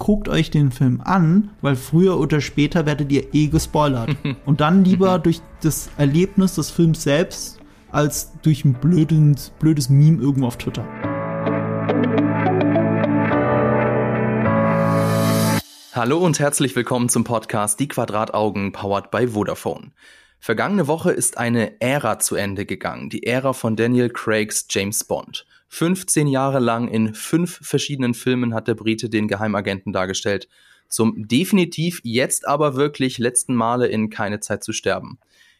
guckt euch den Film an, weil früher oder später werdet ihr eh gespoilert. Und dann lieber durch das Erlebnis des Films selbst als durch ein blödes, blödes Meme irgendwo auf Twitter. Hallo und herzlich willkommen zum Podcast Die Quadrataugen powered by Vodafone. Vergangene Woche ist eine Ära zu Ende gegangen, die Ära von Daniel Craigs James Bond. 15 Jahre lang in fünf verschiedenen Filmen hat der Brite den Geheimagenten dargestellt. Zum definitiv jetzt aber wirklich letzten Male in Keine Zeit zu sterben.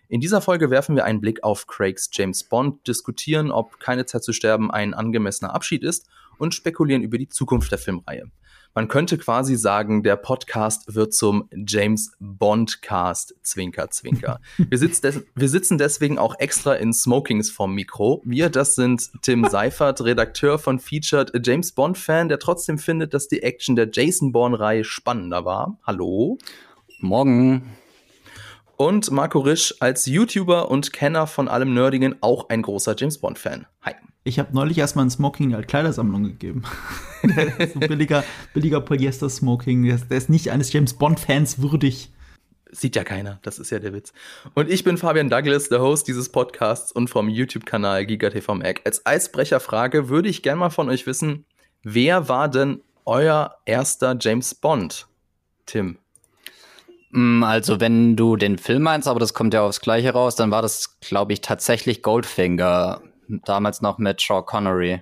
In dieser Folge werfen wir einen Blick auf Craigs James Bond, diskutieren, ob Keine Zeit zu sterben ein angemessener Abschied ist und spekulieren über die Zukunft der Filmreihe. Man könnte quasi sagen, der Podcast wird zum James Bond Cast, Zwinker, Zwinker. wir, sitz wir sitzen deswegen auch extra in Smokings vom Mikro. Wir, das sind Tim Seifert, Redakteur von Featured, James Bond Fan, der trotzdem findet, dass die Action der Jason Bourne-Reihe spannender war. Hallo. Morgen. Und Marco Risch als YouTuber und Kenner von allem Nerdigen auch ein großer James Bond Fan. Hi. Ich habe neulich erstmal ein Smoking als Kleidersammlung gegeben. ein billiger, billiger Polyester-Smoking. Der, ist nicht eines James Bond-Fans würdig. Sieht ja keiner, das ist ja der Witz. Und ich bin Fabian Douglas, der Host dieses Podcasts und vom YouTube-Kanal GigaTV Mac. Als Eisbrecherfrage würde ich gerne mal von euch wissen, wer war denn euer erster James Bond? Tim. Mm, also, wenn du den Film meinst, aber das kommt ja aufs Gleiche raus, dann war das, glaube ich, tatsächlich Goldfinger damals noch mit Sean Connery.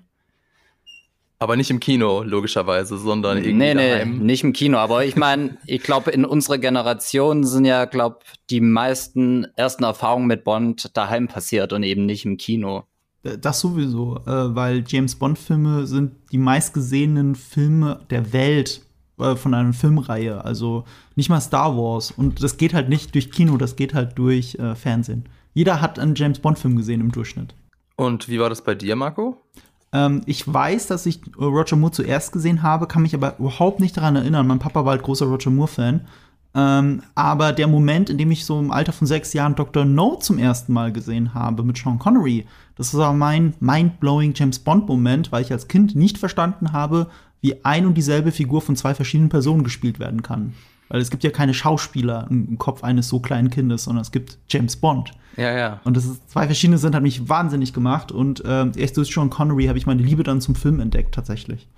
Aber nicht im Kino, logischerweise, sondern irgendwie nee, nee, daheim. nicht im Kino. Aber ich meine, ich glaube, in unserer Generation sind ja, glaube die meisten ersten Erfahrungen mit Bond daheim passiert und eben nicht im Kino. Das sowieso, äh, weil James Bond-Filme sind die meistgesehenen Filme der Welt äh, von einer Filmreihe. Also nicht mal Star Wars. Und das geht halt nicht durch Kino, das geht halt durch äh, Fernsehen. Jeder hat einen James Bond-Film gesehen im Durchschnitt. Und wie war das bei dir, Marco? Ähm, ich weiß, dass ich Roger Moore zuerst gesehen habe, kann mich aber überhaupt nicht daran erinnern. Mein Papa war halt großer Roger Moore-Fan. Ähm, aber der Moment, in dem ich so im Alter von sechs Jahren Dr. No zum ersten Mal gesehen habe mit Sean Connery, das war mein mind-blowing James Bond-Moment, weil ich als Kind nicht verstanden habe, wie ein und dieselbe Figur von zwei verschiedenen Personen gespielt werden kann. Weil es gibt ja keine Schauspieler im Kopf eines so kleinen Kindes, sondern es gibt James Bond. Ja, ja. Und das ist, zwei verschiedene sind, hat mich wahnsinnig gemacht. Und äh, erst durch Sean Connery habe ich meine Liebe dann zum Film entdeckt, tatsächlich.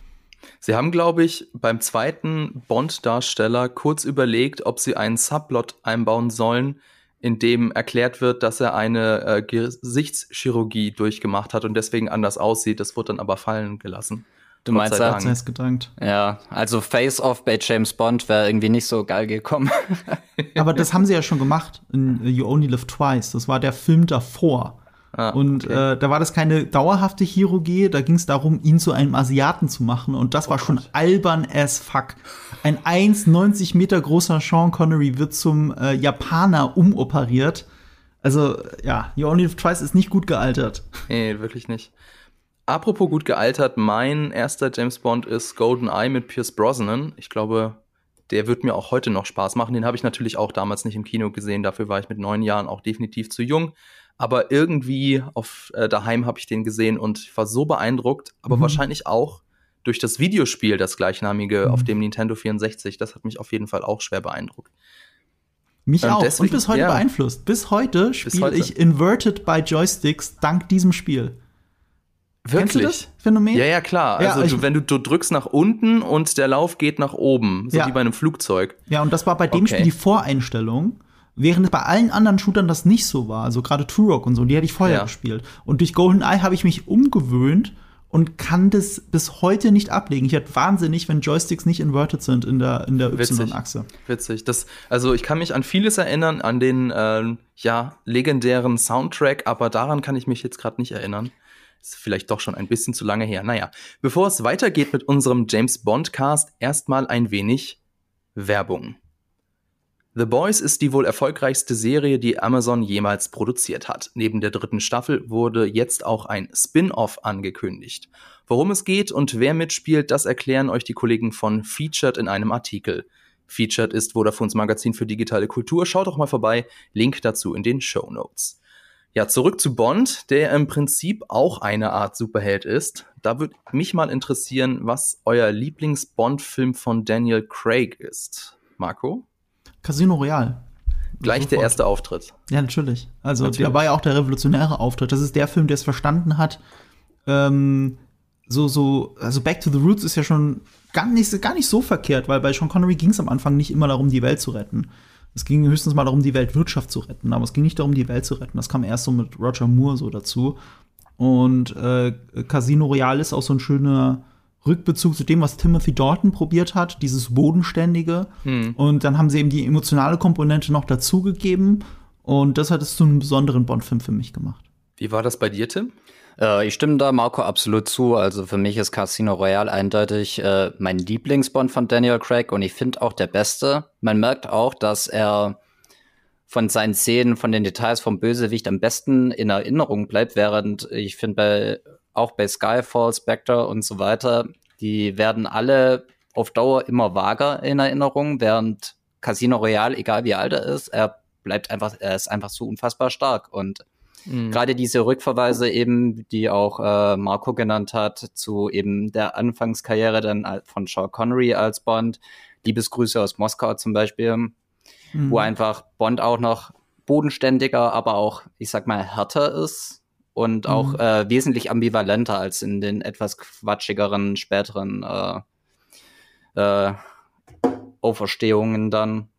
Sie haben, glaube ich, beim zweiten Bond-Darsteller kurz überlegt, ob sie einen Subplot einbauen sollen, in dem erklärt wird, dass er eine äh, Gesichtschirurgie durchgemacht hat und deswegen anders aussieht. Das wurde dann aber fallen gelassen. Du meinst, Gott sei gedankt. Ja, also Face-Off bei James Bond wäre irgendwie nicht so geil gekommen. Aber das haben sie ja schon gemacht in You Only Live Twice. Das war der Film davor. Ah, und okay. äh, da war das keine dauerhafte Chirurgie, da ging es darum, ihn zu einem Asiaten zu machen. Und das war oh schon Gott. albern as fuck. Ein 1,90 Meter großer Sean Connery wird zum äh, Japaner umoperiert. Also, ja, You Only Live Twice ist nicht gut gealtert. Nee, wirklich nicht. Apropos gut gealtert, mein erster James Bond ist GoldenEye mit Pierce Brosnan. Ich glaube, der wird mir auch heute noch Spaß machen. Den habe ich natürlich auch damals nicht im Kino gesehen. Dafür war ich mit neun Jahren auch definitiv zu jung. Aber irgendwie auf äh, daheim habe ich den gesehen und war so beeindruckt. Aber mhm. wahrscheinlich auch durch das Videospiel, das gleichnamige mhm. auf dem Nintendo 64. Das hat mich auf jeden Fall auch schwer beeindruckt. Mich ähm, auch. Deswegen, und bis heute ja. beeinflusst. Bis heute spiele ich Inverted by Joysticks dank diesem Spiel. Wirklich? Kennst du das Phänomen? Ja, ja, klar. Ja, also, du, wenn du, du, drückst nach unten und der Lauf geht nach oben, so ja. wie bei einem Flugzeug. Ja, und das war bei dem okay. Spiel die Voreinstellung, während es bei allen anderen Shootern das nicht so war. Also gerade Turok und so, die hätte ich vorher ja. gespielt. Und durch GoldenEye habe ich mich umgewöhnt und kann das bis heute nicht ablegen. Ich werde wahnsinnig, wenn Joysticks nicht inverted sind in der, in der Y-Achse. Witzig. Das, also ich kann mich an vieles erinnern, an den äh, ja, legendären Soundtrack, aber daran kann ich mich jetzt gerade nicht erinnern. Ist vielleicht doch schon ein bisschen zu lange her. Naja, bevor es weitergeht mit unserem James Bond Cast, erstmal ein wenig Werbung. The Boys ist die wohl erfolgreichste Serie, die Amazon jemals produziert hat. Neben der dritten Staffel wurde jetzt auch ein Spin-off angekündigt. Worum es geht und wer mitspielt, das erklären euch die Kollegen von Featured in einem Artikel. Featured ist Vodafones Magazin für digitale Kultur. Schaut doch mal vorbei. Link dazu in den Show Notes. Ja, zurück zu Bond, der im Prinzip auch eine Art Superheld ist. Da würde mich mal interessieren, was euer Lieblings-Bond-Film von Daniel Craig ist. Marco? Casino Royale. Gleich Sofort. der erste Auftritt. Ja, natürlich. Also natürlich. der war ja auch der revolutionäre Auftritt. Das ist der Film, der es verstanden hat. Ähm, so, so, also Back to the Roots ist ja schon gar nicht, gar nicht so verkehrt, weil bei Sean Connery ging es am Anfang nicht immer darum, die Welt zu retten. Es ging höchstens mal darum, die Weltwirtschaft zu retten, aber es ging nicht darum, die Welt zu retten. Das kam erst so mit Roger Moore so dazu. Und äh, Casino Royale ist auch so ein schöner Rückbezug zu dem, was Timothy Dalton probiert hat, dieses Bodenständige. Hm. Und dann haben sie eben die emotionale Komponente noch dazugegeben. Und das hat es zu einem besonderen Bond-Film für mich gemacht. Wie war das bei dir, Tim? Äh, ich stimme da Marco absolut zu. Also für mich ist Casino Royale eindeutig äh, mein Lieblingsbond von Daniel Craig und ich finde auch der beste. Man merkt auch, dass er von seinen Szenen, von den Details vom Bösewicht am besten in Erinnerung bleibt, während ich finde bei auch bei Skyfall, Spectre und so weiter, die werden alle auf Dauer immer vager in Erinnerung, während Casino Royale, egal wie alt er ist, er bleibt einfach, er ist einfach so unfassbar stark und Mhm. Gerade diese Rückverweise eben, die auch äh, Marco genannt hat, zu eben der Anfangskarriere dann von Sean Connery als Bond, Liebesgrüße aus Moskau zum Beispiel, mhm. wo einfach Bond auch noch bodenständiger, aber auch, ich sag mal, härter ist und mhm. auch äh, wesentlich ambivalenter als in den etwas quatschigeren späteren äh, äh, Auferstehungen dann.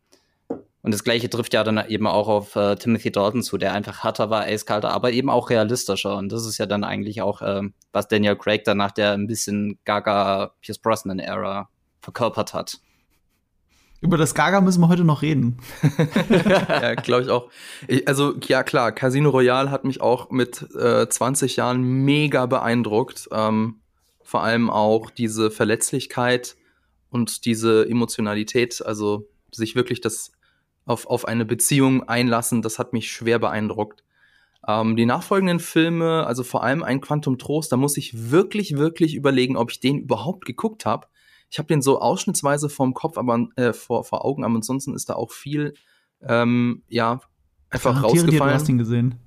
Und das gleiche trifft ja dann eben auch auf äh, Timothy Dalton zu, der einfach härter war, eiskalter, aber eben auch realistischer. Und das ist ja dann eigentlich auch, äh, was Daniel Craig dann nach der ein bisschen Gaga Pierce Brosnan-Ära verkörpert hat. Über das Gaga müssen wir heute noch reden. ja, glaube ich auch. Ich, also, ja klar, Casino Royale hat mich auch mit äh, 20 Jahren mega beeindruckt. Ähm, vor allem auch diese Verletzlichkeit und diese Emotionalität, also sich wirklich das auf, auf eine Beziehung einlassen, das hat mich schwer beeindruckt. Ähm, die nachfolgenden Filme, also vor allem ein Quantum Trost, da muss ich wirklich, wirklich überlegen, ob ich den überhaupt geguckt habe. Ich habe den so ausschnittsweise vom Kopf, aber äh, vor, vor Augen, aber ansonsten ist da auch viel, ähm, ja, einfach rausgefallen. Dir, du hast ihn gesehen.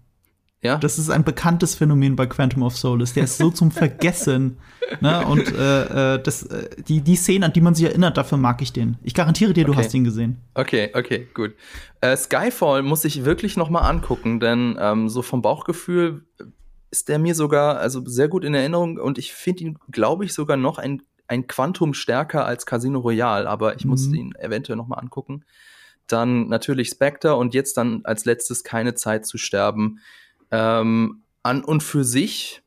Ja? Das ist ein bekanntes Phänomen bei Quantum of Solace. Der ist so zum Vergessen. ne? Und äh, äh, das, äh, die, die Szenen, an die man sich erinnert, dafür mag ich den. Ich garantiere dir, du okay. hast ihn gesehen. Okay, okay, gut. Äh, Skyfall muss ich wirklich noch mal angucken, denn ähm, so vom Bauchgefühl ist der mir sogar also sehr gut in Erinnerung und ich finde ihn, glaube ich, sogar noch ein, ein Quantum stärker als Casino Royale, aber ich mhm. muss ihn eventuell noch mal angucken. Dann natürlich Spectre und jetzt dann als letztes keine Zeit zu sterben. Ähm, an und für sich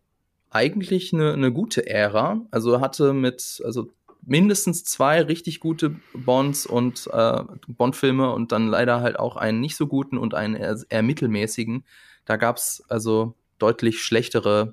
eigentlich eine, eine gute Ära. Also hatte mit, also mindestens zwei richtig gute Bonds und äh, Bond-Filme und dann leider halt auch einen nicht so guten und einen eher, eher mittelmäßigen. Da gab es also deutlich schlechtere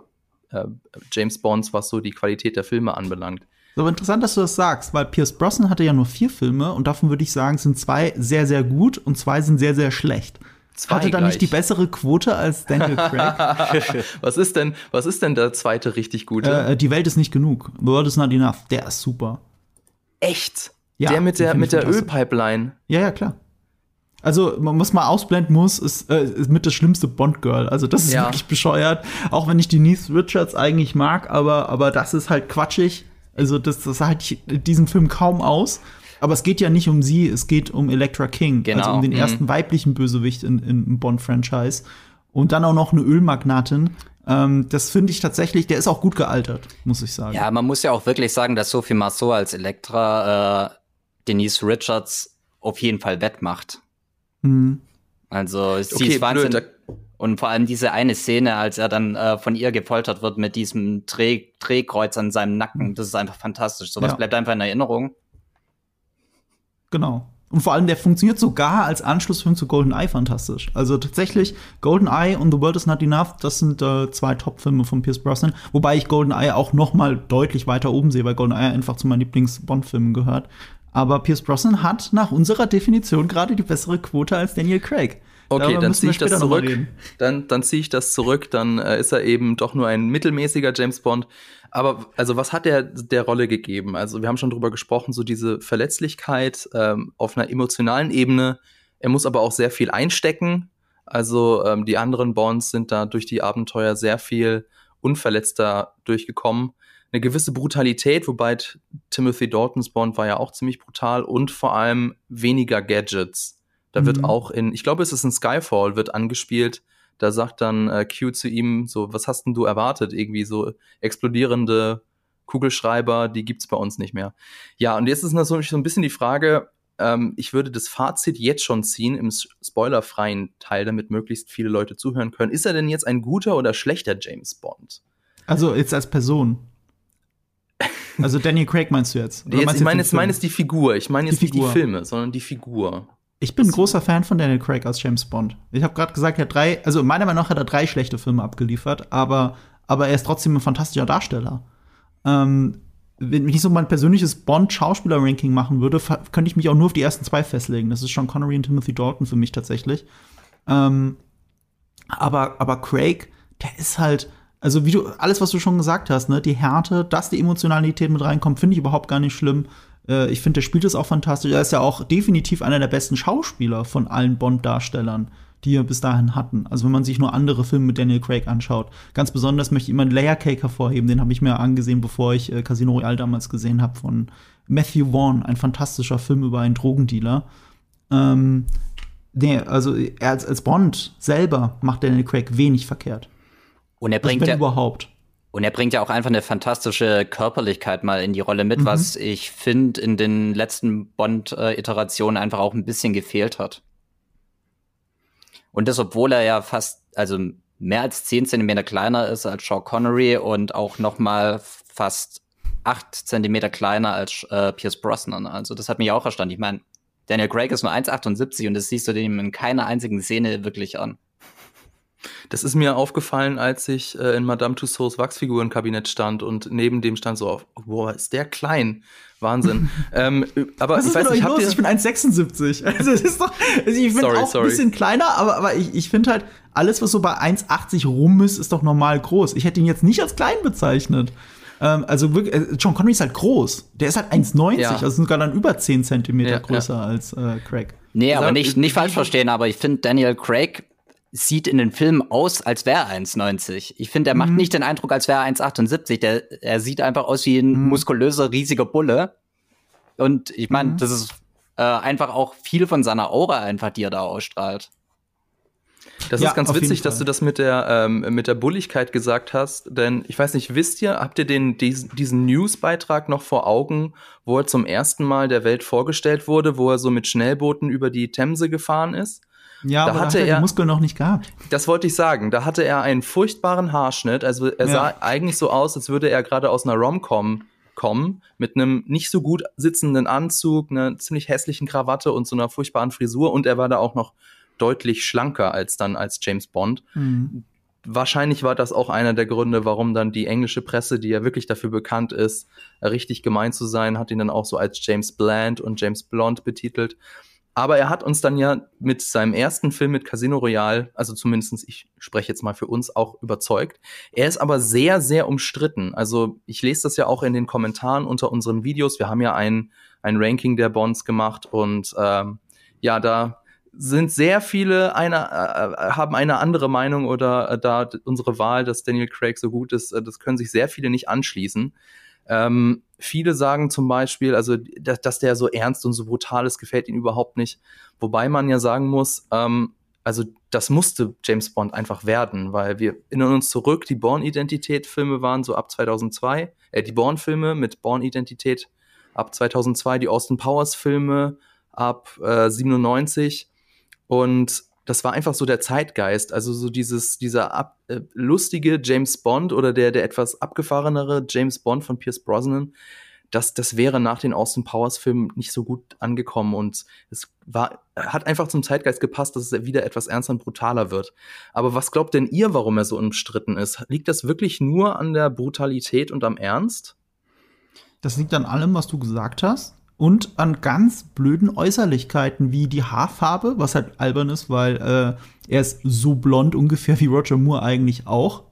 äh, James Bonds, was so die Qualität der Filme anbelangt. So interessant, dass du das sagst, weil Pierce Brosnan hatte ja nur vier Filme und davon würde ich sagen, sind zwei sehr, sehr gut und zwei sind sehr, sehr schlecht. Zwei Hatte dann nicht die bessere Quote als Daniel Craig? was ist denn, was ist denn der zweite richtig gute? Äh, die Welt ist nicht genug. The World is not enough. Der ist super. Echt? Ja, der mit der, mit der Ölpipeline. Ja, ja, klar. Also, man ausblenden muss, ist, äh, ist mit das schlimmste Bond-Girl. Also, das ist ja. wirklich bescheuert. Auch wenn ich die Denise Richards eigentlich mag, aber, aber das ist halt quatschig. Also, das, das halte ich in diesem Film kaum aus. Aber es geht ja nicht um sie, es geht um Elektra King, genau. also um den mhm. ersten weiblichen Bösewicht in, im Bond-Franchise. Und dann auch noch eine Ölmagnatin. Ähm, das finde ich tatsächlich, der ist auch gut gealtert, muss ich sagen. Ja, man muss ja auch wirklich sagen, dass Sophie Marceau als Elektra äh, Denise Richards auf jeden Fall wettmacht. Mhm. Also sie okay, ist Wahnsinn. Und vor allem diese eine Szene, als er dann äh, von ihr gefoltert wird mit diesem Dreh Drehkreuz an seinem Nacken, das ist einfach fantastisch. Sowas ja. bleibt einfach in Erinnerung. Genau. Und vor allem, der funktioniert sogar als Anschlussfilm zu GoldenEye fantastisch. Also tatsächlich, GoldenEye und The World Is Not Enough, das sind äh, zwei Top-Filme von Pierce Brosnan. Wobei ich GoldenEye auch noch mal deutlich weiter oben sehe, weil GoldenEye einfach zu meinen Lieblings-Bond-Filmen gehört. Aber Pierce Brosnan hat nach unserer Definition gerade die bessere Quote als Daniel Craig. Okay, dann ziehe ich das zurück. Dann, dann ziehe ich das zurück. Dann äh, ist er eben doch nur ein mittelmäßiger James Bond. Aber also was hat der der Rolle gegeben? Also wir haben schon drüber gesprochen, so diese Verletzlichkeit ähm, auf einer emotionalen Ebene. Er muss aber auch sehr viel einstecken. Also ähm, die anderen Bonds sind da durch die Abenteuer sehr viel unverletzter durchgekommen. Eine gewisse Brutalität, wobei Timothy Daltons Bond war ja auch ziemlich brutal und vor allem weniger Gadgets. Da mhm. wird auch in, ich glaube, es ist in Skyfall, wird angespielt. Da sagt dann äh, Q zu ihm so, was hast denn du erwartet? Irgendwie so explodierende Kugelschreiber, die gibt's bei uns nicht mehr. Ja, und jetzt ist natürlich so ein bisschen die Frage, ähm, ich würde das Fazit jetzt schon ziehen im spoilerfreien Teil, damit möglichst viele Leute zuhören können. Ist er denn jetzt ein guter oder schlechter James Bond? Also jetzt als Person. Also Daniel Craig meinst du jetzt? jetzt ich meine jetzt, mein jetzt die Figur. Ich meine jetzt die nicht die Filme, sondern die Figur. Ich bin ein großer Fan von Daniel Craig als James Bond. Ich habe gerade gesagt, er hat drei, also meiner Meinung nach hat er drei schlechte Filme abgeliefert, aber, aber er ist trotzdem ein fantastischer Darsteller. Ähm, wenn ich so mein persönliches Bond-Schauspieler-Ranking machen würde, könnte ich mich auch nur auf die ersten zwei festlegen. Das ist Sean Connery und Timothy Dalton für mich tatsächlich. Ähm, aber, aber Craig, der ist halt, also wie du, alles, was du schon gesagt hast, ne, die Härte, dass die Emotionalität mit reinkommt, finde ich überhaupt gar nicht schlimm. Äh, ich finde, der spielt es auch fantastisch. Er ist ja auch definitiv einer der besten Schauspieler von allen Bond-Darstellern die wir bis dahin hatten. Also wenn man sich nur andere Filme mit Daniel Craig anschaut. Ganz besonders möchte ich immer Layer Cake hervorheben, den habe ich mir angesehen, bevor ich äh, Casino Royale damals gesehen habe von Matthew Vaughn, ein fantastischer Film über einen Drogendealer. Ähm, nee, also er als, als Bond selber macht Daniel Craig wenig verkehrt. Und er bringt ja überhaupt. Und er bringt ja auch einfach eine fantastische Körperlichkeit mal in die Rolle mit, mhm. was ich finde in den letzten Bond-Iterationen einfach auch ein bisschen gefehlt hat. Und das, obwohl er ja fast, also mehr als 10 Zentimeter kleiner ist als Sean Connery und auch noch mal fast 8 Zentimeter kleiner als äh, Pierce Brosnan. Also das hat mich auch erstaunt. Ich meine, Daniel Craig ist nur 1,78 und das siehst du dem in keiner einzigen Szene wirklich an. Das ist mir aufgefallen, als ich äh, in Madame Tussauds Wachsfigurenkabinett stand und neben dem stand so, boah, ist der klein. Wahnsinn. ähm, aber Was ist ich weiß nicht, habt ihr Ich bin 1,76. Also, das ist doch, also ich bin sorry, auch sorry. ein bisschen kleiner, aber, aber ich, ich finde halt, alles, was so bei 1,80 rum ist, ist doch normal groß. Ich hätte ihn jetzt nicht als klein bezeichnet. Ähm, also wirklich, äh, John Connery ist halt groß. Der ist halt 1,90, ja. also sogar dann über 10 Zentimeter ja, größer ja. als äh, Craig. Nee, aber nicht, nicht falsch verstehen, aber ich finde Daniel Craig sieht in den Filmen aus, als wäre er 1,90. Ich finde, er macht mhm. nicht den Eindruck, als wäre er 1,78. Der, er sieht einfach aus wie ein mhm. muskulöser, riesiger Bulle. Und ich meine, mhm. das ist äh, einfach auch viel von seiner Aura einfach, die er da ausstrahlt. Das ja, ist ganz witzig, dass du das mit der, ähm, mit der Bulligkeit gesagt hast, denn ich weiß nicht, wisst ihr, habt ihr den, diesen, diesen Newsbeitrag noch vor Augen, wo er zum ersten Mal der Welt vorgestellt wurde, wo er so mit Schnellbooten über die Themse gefahren ist? Ja, da aber hatte hat er die Muskeln noch nicht gehabt. Das wollte ich sagen. Da hatte er einen furchtbaren Haarschnitt. Also er ja. sah eigentlich so aus, als würde er gerade aus einer Rom-Com kommen, mit einem nicht so gut sitzenden Anzug, einer ziemlich hässlichen Krawatte und so einer furchtbaren Frisur. Und er war da auch noch deutlich schlanker als dann als James Bond. Mhm. Wahrscheinlich war das auch einer der Gründe, warum dann die englische Presse, die ja wirklich dafür bekannt ist, richtig gemein zu sein, hat ihn dann auch so als James Bland und James Blond betitelt. Aber er hat uns dann ja mit seinem ersten Film mit Casino Royale, also zumindestens ich spreche jetzt mal für uns, auch überzeugt. Er ist aber sehr, sehr umstritten. Also ich lese das ja auch in den Kommentaren unter unseren Videos. Wir haben ja ein, ein Ranking der Bonds gemacht und ähm, ja, da sind sehr viele eine, äh, haben eine andere Meinung oder äh, da unsere Wahl, dass Daniel Craig so gut ist, äh, das können sich sehr viele nicht anschließen. Ähm, viele sagen zum Beispiel, also dass, dass der so ernst und so brutal ist, gefällt ihnen überhaupt nicht. Wobei man ja sagen muss, ähm, also das musste James Bond einfach werden, weil wir erinnern uns zurück, die Born-Identität-Filme waren so ab 2002, äh, die Born-Filme mit Born-Identität ab 2002, die Austin Powers-Filme ab äh, 97 und das war einfach so der Zeitgeist, also so dieses, dieser ab, äh, lustige James Bond oder der, der etwas abgefahrenere James Bond von Pierce Brosnan, das, das wäre nach den Austin Powers Filmen nicht so gut angekommen und es war, hat einfach zum Zeitgeist gepasst, dass es wieder etwas ernster und brutaler wird. Aber was glaubt denn ihr, warum er so umstritten ist? Liegt das wirklich nur an der Brutalität und am Ernst? Das liegt an allem, was du gesagt hast und an ganz blöden Äußerlichkeiten wie die Haarfarbe, was halt albern ist, weil äh, er ist so blond ungefähr wie Roger Moore eigentlich auch.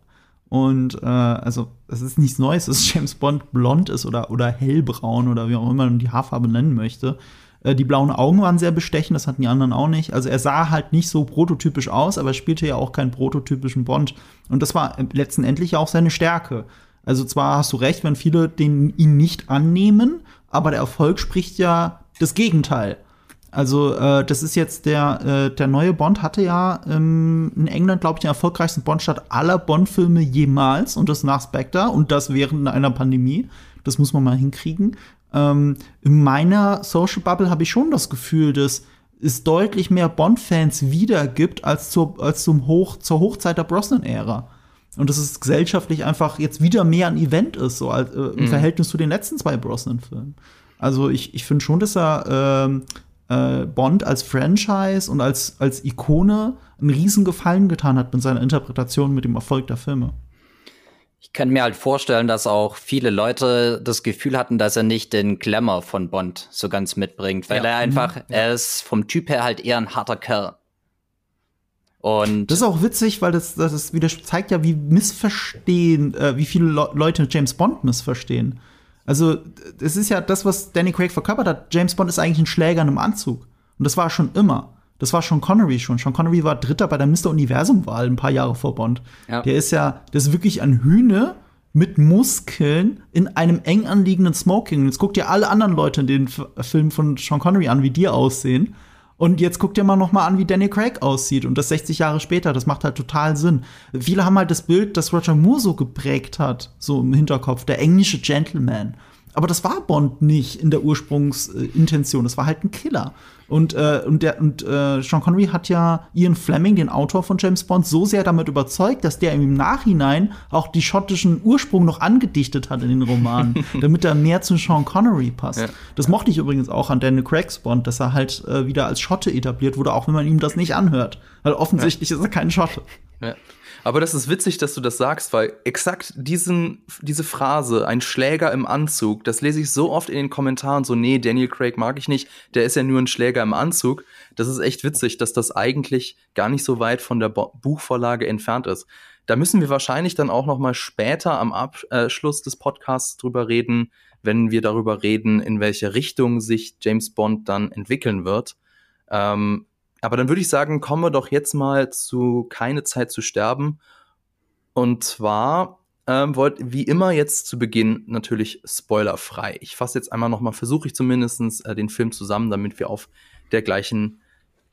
Und äh, also es ist nichts Neues, dass James Bond blond ist oder, oder hellbraun oder wie auch immer man die Haarfarbe nennen möchte. Äh, die blauen Augen waren sehr bestechend, das hatten die anderen auch nicht. Also er sah halt nicht so prototypisch aus, aber er spielte ja auch keinen prototypischen Bond. Und das war letztendlich auch seine Stärke. Also zwar hast du recht, wenn viele den, ihn nicht annehmen, aber der Erfolg spricht ja das Gegenteil. Also äh, das ist jetzt der, äh, der neue Bond hatte ja ähm, in England, glaube ich, den erfolgreichsten Bond-Start aller Bond-Filme jemals und das nach Spectre und das während einer Pandemie. Das muss man mal hinkriegen. Ähm, in meiner Social Bubble habe ich schon das Gefühl, dass es deutlich mehr Bond-Fans wiedergibt als, zur, als zum Hoch, zur Hochzeit der Brosnan-Ära. Und dass es gesellschaftlich einfach jetzt wieder mehr ein Event ist, so als, äh, im mhm. Verhältnis zu den letzten zwei Brosnan-Filmen. Also ich, ich finde schon, dass er ähm, äh, Bond als Franchise und als, als Ikone einen riesen Gefallen getan hat mit seiner Interpretation, mit dem Erfolg der Filme. Ich kann mir halt vorstellen, dass auch viele Leute das Gefühl hatten, dass er nicht den Glamour von Bond so ganz mitbringt, weil ja. er einfach, mhm. er ist vom Typ her halt eher ein harter Kerl. Und das ist auch witzig, weil das, das wieder zeigt ja, wie missverstehen, äh, wie viele Le Leute James Bond missverstehen. Also, es ist ja das, was Danny Craig verkörpert hat. James Bond ist eigentlich ein Schläger in einem Anzug. Und das war schon immer. Das war schon Connery schon. Sean Connery war Dritter bei der Mr. Universum-Wahl ein paar Jahre vor Bond. Ja. Der ist ja, das ist wirklich ein Hühne mit Muskeln in einem eng anliegenden Smoking. Jetzt guckt ihr alle anderen Leute in den Filmen von Sean Connery an, wie die aussehen. Und jetzt guckt ihr mal noch mal an, wie Danny Craig aussieht. Und das 60 Jahre später, das macht halt total Sinn. Viele haben halt das Bild, das Roger Moore so geprägt hat, so im Hinterkopf, der englische Gentleman. Aber das war Bond nicht in der Ursprungsintention. Das war halt ein Killer. Und, äh, und, der, und äh, Sean Connery hat ja Ian Fleming, den Autor von James Bond, so sehr damit überzeugt, dass der im Nachhinein auch die schottischen Ursprung noch angedichtet hat in den Romanen, damit er mehr zu Sean Connery passt. Ja. Das mochte ich übrigens auch an Daniel Craig's Bond, dass er halt äh, wieder als Schotte etabliert wurde, auch wenn man ihm das nicht anhört. Weil offensichtlich ja. ist er kein Schotte. Ja. Aber das ist witzig, dass du das sagst, weil exakt diesen, diese Phrase, ein Schläger im Anzug, das lese ich so oft in den Kommentaren, so, nee, Daniel Craig mag ich nicht, der ist ja nur ein Schläger im Anzug. Das ist echt witzig, dass das eigentlich gar nicht so weit von der Bo Buchvorlage entfernt ist. Da müssen wir wahrscheinlich dann auch noch mal später am Abschluss des Podcasts drüber reden, wenn wir darüber reden, in welche Richtung sich James Bond dann entwickeln wird. Ähm, aber dann würde ich sagen, kommen wir doch jetzt mal zu Keine Zeit zu sterben. Und zwar ähm, wollt wie immer jetzt zu Beginn natürlich spoilerfrei. Ich fasse jetzt einmal nochmal, versuche ich zumindest äh, den Film zusammen, damit wir auf der gleichen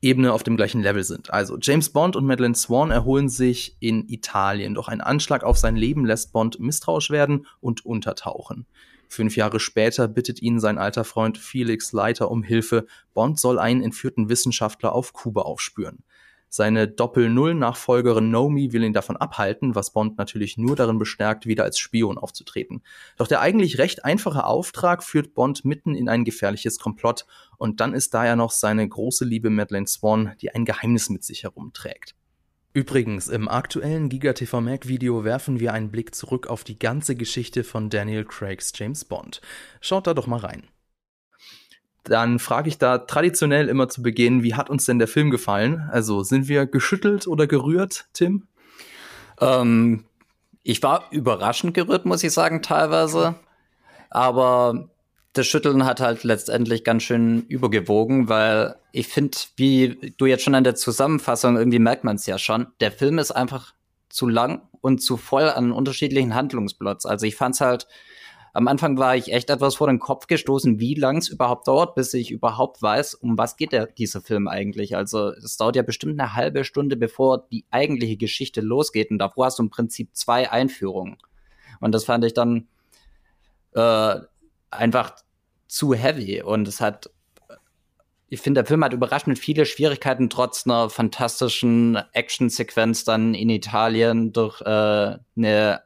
Ebene, auf dem gleichen Level sind. Also James Bond und Madeleine Swan erholen sich in Italien, doch ein Anschlag auf sein Leben lässt Bond misstrauisch werden und untertauchen. Fünf Jahre später bittet ihn sein alter Freund Felix Leiter um Hilfe. Bond soll einen entführten Wissenschaftler auf Kuba aufspüren. Seine Doppel-Null-Nachfolgerin Nomi will ihn davon abhalten, was Bond natürlich nur darin bestärkt, wieder als Spion aufzutreten. Doch der eigentlich recht einfache Auftrag führt Bond mitten in ein gefährliches Komplott und dann ist da ja noch seine große Liebe Madeleine Swan, die ein Geheimnis mit sich herumträgt. Übrigens, im aktuellen GigaTV Mac Video werfen wir einen Blick zurück auf die ganze Geschichte von Daniel Craigs James Bond. Schaut da doch mal rein. Dann frage ich da traditionell immer zu Beginn, wie hat uns denn der Film gefallen? Also sind wir geschüttelt oder gerührt, Tim? Ähm, ich war überraschend gerührt, muss ich sagen, teilweise. Aber das Schütteln hat halt letztendlich ganz schön übergewogen, weil ich finde, wie du jetzt schon an der Zusammenfassung irgendwie merkt man es ja schon, der Film ist einfach zu lang und zu voll an unterschiedlichen Handlungsplots. Also ich fand's halt, am Anfang war ich echt etwas vor den Kopf gestoßen, wie lang es überhaupt dauert, bis ich überhaupt weiß, um was geht der, dieser Film eigentlich. Also es dauert ja bestimmt eine halbe Stunde, bevor die eigentliche Geschichte losgeht. Und davor hast du im Prinzip zwei Einführungen. Und das fand ich dann äh, einfach zu heavy und es hat ich finde, der Film hat überraschend viele Schwierigkeiten, trotz einer fantastischen Actionsequenz dann in Italien durch äh, eine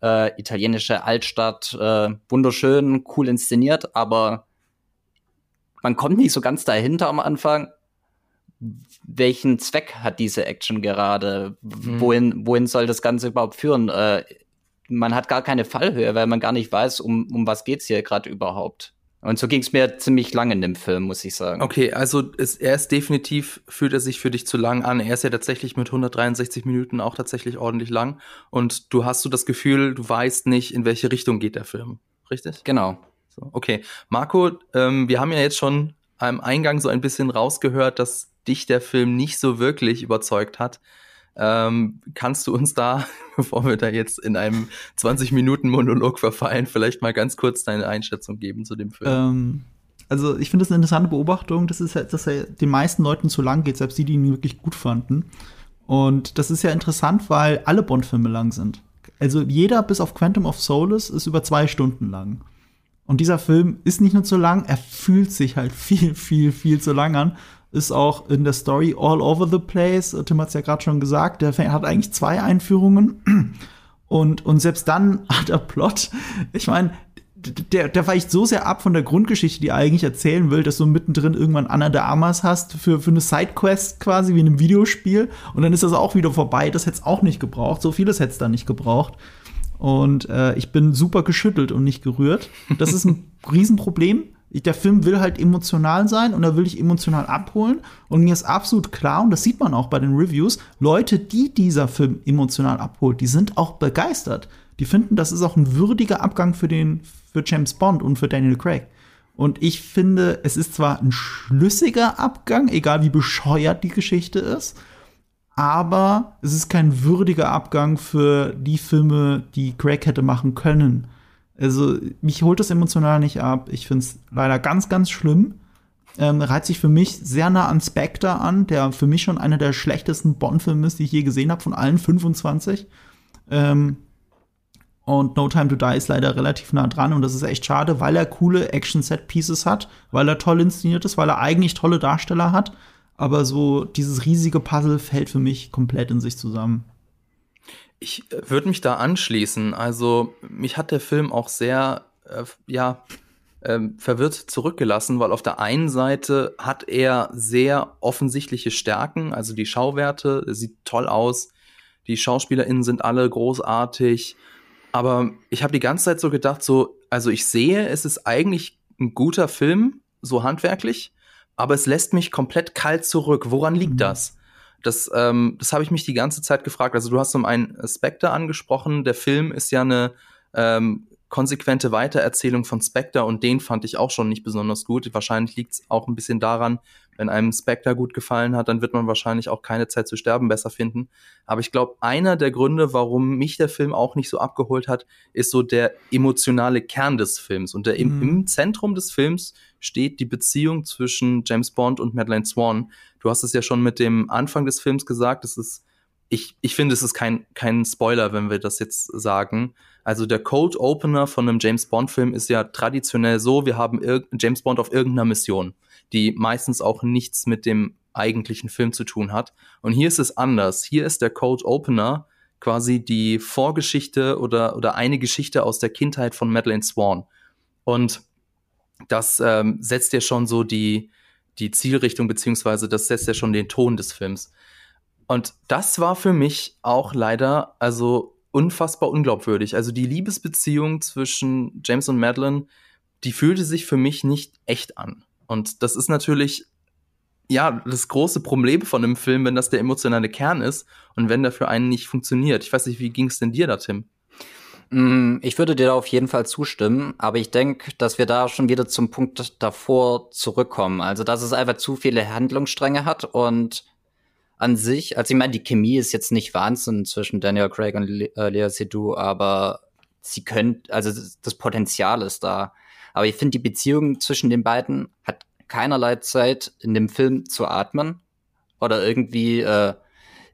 äh, italienische Altstadt. Äh, wunderschön, cool inszeniert, aber man kommt nicht so ganz dahinter am Anfang, welchen Zweck hat diese Action gerade? Mhm. Wohin, wohin soll das Ganze überhaupt führen? Äh, man hat gar keine Fallhöhe, weil man gar nicht weiß, um, um was geht's hier gerade überhaupt. Und so ging es mir ziemlich lang in dem Film, muss ich sagen. Okay, also ist, er ist definitiv, fühlt er sich für dich zu lang an. Er ist ja tatsächlich mit 163 Minuten auch tatsächlich ordentlich lang. Und du hast so das Gefühl, du weißt nicht, in welche Richtung geht der Film. Richtig? Genau. So, okay. Marco, ähm, wir haben ja jetzt schon am Eingang so ein bisschen rausgehört, dass dich der Film nicht so wirklich überzeugt hat. Ähm, kannst du uns da, bevor wir da jetzt in einem 20-Minuten-Monolog verfallen, vielleicht mal ganz kurz deine Einschätzung geben zu dem Film? Ähm, also ich finde das eine interessante Beobachtung, das ist, dass er den meisten Leuten zu lang geht, selbst die, die ihn wirklich gut fanden. Und das ist ja interessant, weil alle Bond-Filme lang sind. Also jeder bis auf Quantum of Solace ist über zwei Stunden lang. Und dieser Film ist nicht nur zu lang, er fühlt sich halt viel, viel, viel zu lang an. Ist auch in der Story all over the place. Tim hat es ja gerade schon gesagt, der hat eigentlich zwei Einführungen. Und, und selbst dann hat er Plot. Ich meine, der, der weicht so sehr ab von der Grundgeschichte, die er eigentlich erzählen will, dass du mittendrin irgendwann Anna de Amas hast für, für eine Sidequest quasi, wie in einem Videospiel. Und dann ist das auch wieder vorbei. Das hätte es auch nicht gebraucht. So vieles hätte es da nicht gebraucht. Und äh, ich bin super geschüttelt und nicht gerührt. Das ist ein Riesenproblem. Der Film will halt emotional sein und er will dich emotional abholen. Und mir ist absolut klar, und das sieht man auch bei den Reviews, Leute, die dieser Film emotional abholt, die sind auch begeistert. Die finden, das ist auch ein würdiger Abgang für den, für James Bond und für Daniel Craig. Und ich finde, es ist zwar ein schlüssiger Abgang, egal wie bescheuert die Geschichte ist, aber es ist kein würdiger Abgang für die Filme, die Craig hätte machen können. Also, mich holt das emotional nicht ab. Ich finde es leider ganz, ganz schlimm. Ähm, reiht sich für mich sehr nah an Spectre an, der für mich schon einer der schlechtesten Bond-Filme ist, die ich je gesehen habe, von allen 25. Ähm, und No Time to Die ist leider relativ nah dran und das ist echt schade, weil er coole Action-Set-Pieces hat, weil er toll inszeniert ist, weil er eigentlich tolle Darsteller hat. Aber so dieses riesige Puzzle fällt für mich komplett in sich zusammen. Ich äh, würde mich da anschließen. Also, mich hat der Film auch sehr, äh, ja, äh, verwirrt zurückgelassen, weil auf der einen Seite hat er sehr offensichtliche Stärken, also die Schauwerte, sieht toll aus, die SchauspielerInnen sind alle großartig, aber ich habe die ganze Zeit so gedacht, so, also ich sehe, es ist eigentlich ein guter Film, so handwerklich, aber es lässt mich komplett kalt zurück. Woran liegt mhm. das? Das, ähm, das habe ich mich die ganze Zeit gefragt. Also du hast um einen Spectre angesprochen. Der Film ist ja eine ähm, konsequente Weitererzählung von Spectre und den fand ich auch schon nicht besonders gut. Wahrscheinlich liegt es auch ein bisschen daran, wenn einem Spectre gut gefallen hat, dann wird man wahrscheinlich auch keine Zeit zu sterben besser finden. Aber ich glaube, einer der Gründe, warum mich der Film auch nicht so abgeholt hat, ist so der emotionale Kern des Films. Und der, mhm. im, im Zentrum des Films steht die Beziehung zwischen James Bond und Madeleine Swan. Du hast es ja schon mit dem Anfang des Films gesagt, es ist ich, ich finde, es ist kein, kein Spoiler, wenn wir das jetzt sagen. Also der Cold Opener von einem James Bond-Film ist ja traditionell so, wir haben James Bond auf irgendeiner Mission, die meistens auch nichts mit dem eigentlichen Film zu tun hat. Und hier ist es anders. Hier ist der Cold Opener quasi die Vorgeschichte oder, oder eine Geschichte aus der Kindheit von Madeleine Swan. Und das ähm, setzt ja schon so die, die Zielrichtung, beziehungsweise das setzt ja schon den Ton des Films. Und das war für mich auch leider, also unfassbar unglaubwürdig. Also die Liebesbeziehung zwischen James und Madeline, die fühlte sich für mich nicht echt an. Und das ist natürlich, ja, das große Problem von einem Film, wenn das der emotionale Kern ist und wenn der für einen nicht funktioniert. Ich weiß nicht, wie ging es denn dir da, Tim? Mm, ich würde dir da auf jeden Fall zustimmen, aber ich denke, dass wir da schon wieder zum Punkt davor zurückkommen. Also, dass es einfach zu viele Handlungsstränge hat und an sich, also ich meine, die Chemie ist jetzt nicht Wahnsinn zwischen Daniel Craig und Le äh, Lea Seydoux, aber sie können, also das Potenzial ist da. Aber ich finde, die Beziehung zwischen den beiden hat keinerlei Zeit in dem Film zu atmen oder irgendwie äh,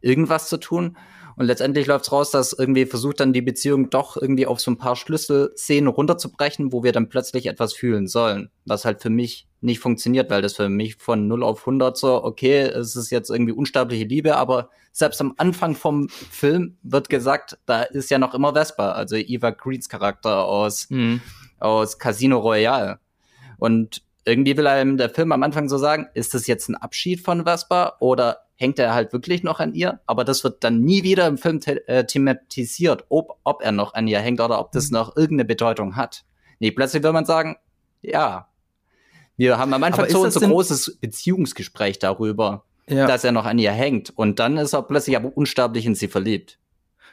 irgendwas zu tun. Und letztendlich läuft's raus, dass irgendwie versucht dann die Beziehung doch irgendwie auf so ein paar Schlüsselszenen runterzubrechen, wo wir dann plötzlich etwas fühlen sollen. Was halt für mich nicht funktioniert, weil das für mich von 0 auf 100 so, okay, es ist jetzt irgendwie unsterbliche Liebe, aber selbst am Anfang vom Film wird gesagt, da ist ja noch immer Vespa, also Eva Greens Charakter aus, mhm. aus Casino Royale. Und irgendwie will einem der Film am Anfang so sagen, ist das jetzt ein Abschied von Vespa oder hängt er halt wirklich noch an ihr? Aber das wird dann nie wieder im Film the äh, thematisiert, ob, ob er noch an ihr hängt oder ob das mhm. noch irgendeine Bedeutung hat. Nee, plötzlich will man sagen, ja. Wir haben am Anfang so unser großes Beziehungsgespräch darüber, ja. dass er noch an ihr hängt. Und dann ist er plötzlich aber unsterblich in sie verliebt.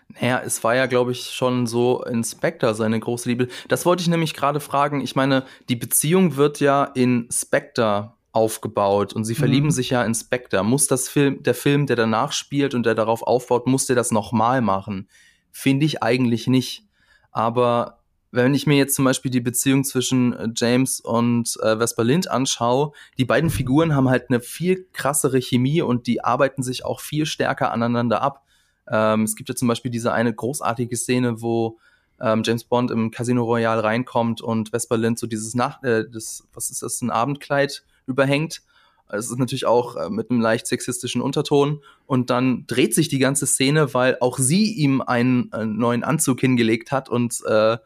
Naja, es war ja, glaube ich, schon so Inspector seine große Liebe. Das wollte ich nämlich gerade fragen. Ich meine, die Beziehung wird ja in Spectre aufgebaut und sie verlieben Mhm. sich ja in Spectre. Muss das Film, der Film, der danach spielt und der darauf aufbaut, muss der das nochmal machen? Finde ich eigentlich nicht. Aber wenn ich mir jetzt zum Beispiel die Beziehung zwischen äh, James und äh, Vesper Lind anschaue, die beiden Figuren haben halt eine viel krassere Chemie und die arbeiten sich auch viel stärker aneinander ab. Ähm, es gibt ja zum Beispiel diese eine großartige Szene, wo ähm, James Bond im Casino Royale reinkommt und Vesper Lind so dieses Nach äh, das, was ist das, ein Abendkleid überhängt. Es ist natürlich auch äh, mit einem leicht sexistischen Unterton. Und dann dreht sich die ganze Szene, weil auch sie ihm einen, äh, neuen Anzug hingelegt hat und äh,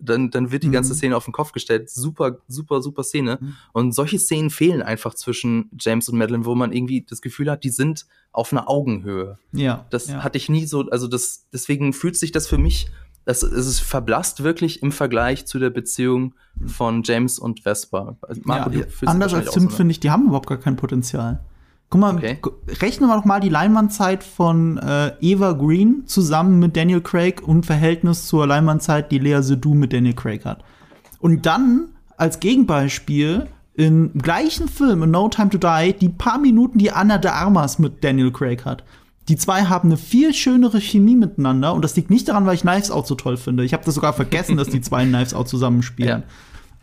dann, dann wird die ganze Mhm. Szene auf den Kopf gestellt. Super, super, super Szene. Mhm. Und solche Szenen fehlen einfach zwischen James und Madeline, wo man irgendwie das Gefühl hat, die sind auf einer Augenhöhe. Ja. Das ja. hatte ich nie so, also das, deswegen fühlt sich das für mich, es ist verblasst wirklich im Vergleich zu der Beziehung von James und Vespa. Also, Marco, ja, anders als Tim ne? finde ich, die haben überhaupt gar kein Potenzial. Guck mal, Okay. rechnen wir doch mal die Leinwandzeit von äh, Eva Green zusammen mit Daniel Craig und Verhältnis zur Leinwandzeit, die Lea Seydoux mit Daniel Craig hat. Und dann als Gegenbeispiel im gleichen Film, in No Time to Die, die paar Minuten, die Anna de Armas mit Daniel Craig hat. Die zwei haben eine viel schönere Chemie miteinander und das liegt nicht daran, weil ich Knives Out so toll finde. Ich habe das sogar vergessen, dass die zwei Knives Out zusammenspielen.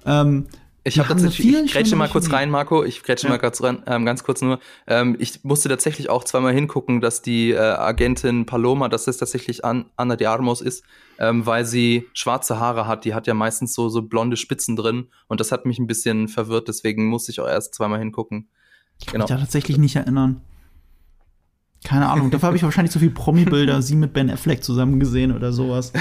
Ähm, Ich habe tatsächlich, ich grätsche mal kurz rein, Marco. Ich grätsche Ja. mal kurz rein, ähm, ganz kurz nur. Ähm, ich musste tatsächlich auch zweimal hingucken, dass die äh, Agentin Paloma, dass das tatsächlich An Anna de Armos ist, ähm, weil sie schwarze Haare hat. Die hat ja meistens so, so blonde Spitzen drin und das hat mich ein bisschen verwirrt, deswegen musste ich auch erst zweimal hingucken. Ich kann Genau. mich da tatsächlich nicht erinnern. Keine Ahnung, dafür habe ich wahrscheinlich so viel Promi-Bilder, sie mit Ben Affleck zusammen gesehen oder sowas.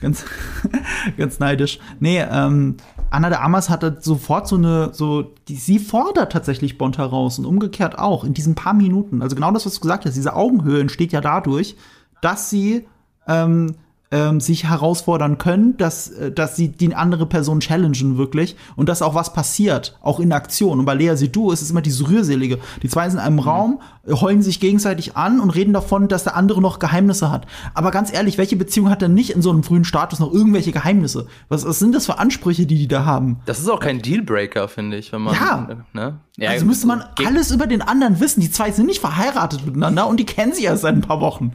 ganz, ganz neidisch. Nee, ähm, Anna de Amas hatte sofort so eine, so, die, sie fordert tatsächlich Bond heraus und umgekehrt auch in diesen paar Minuten. Also genau das, was du gesagt hast, diese Augenhöhe entsteht ja dadurch, dass sie ähm, ähm, sich herausfordern können, dass, äh, dass sie die andere Person challengen wirklich und dass auch was passiert, auch in Aktion. Und bei Lea Seydoux ist es immer diese Rührselige. Die zwei sind in einem Raum, äh, heulen sich gegenseitig an und reden davon, dass der andere noch Geheimnisse hat. Aber ganz ehrlich, welche Beziehung hat denn nicht in so einem frühen Status noch irgendwelche Geheimnisse? Was, was sind das für Ansprüche, die die da haben? Das ist auch kein Dealbreaker, finde ich, wenn man. Ja. Ne? Ja, also müsste man alles über den anderen wissen. Die zwei sind nicht verheiratet miteinander und die kennen sich erst seit ein paar Wochen.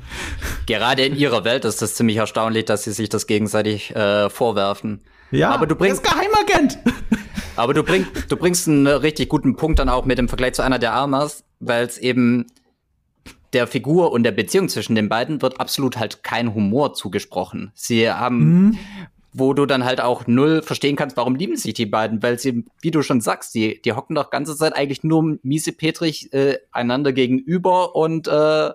Gerade in ihrer Welt ist das ziemlich erstaunlich, dass sie sich das gegenseitig äh, vorwerfen. Ja, aber du bringst, Geheimagent. aber du bringst, du bringst einen richtig guten Punkt dann auch mit dem Vergleich zu einer der Armas, weil es eben der Figur und der Beziehung zwischen den beiden wird absolut halt kein Humor zugesprochen. Sie haben, Mhm. wo du dann halt auch null verstehen kannst, warum lieben sich die beiden, weil sie, wie du schon sagst, die, die hocken doch ganze Zeit eigentlich nur miesepetrig äh, einander gegenüber und äh,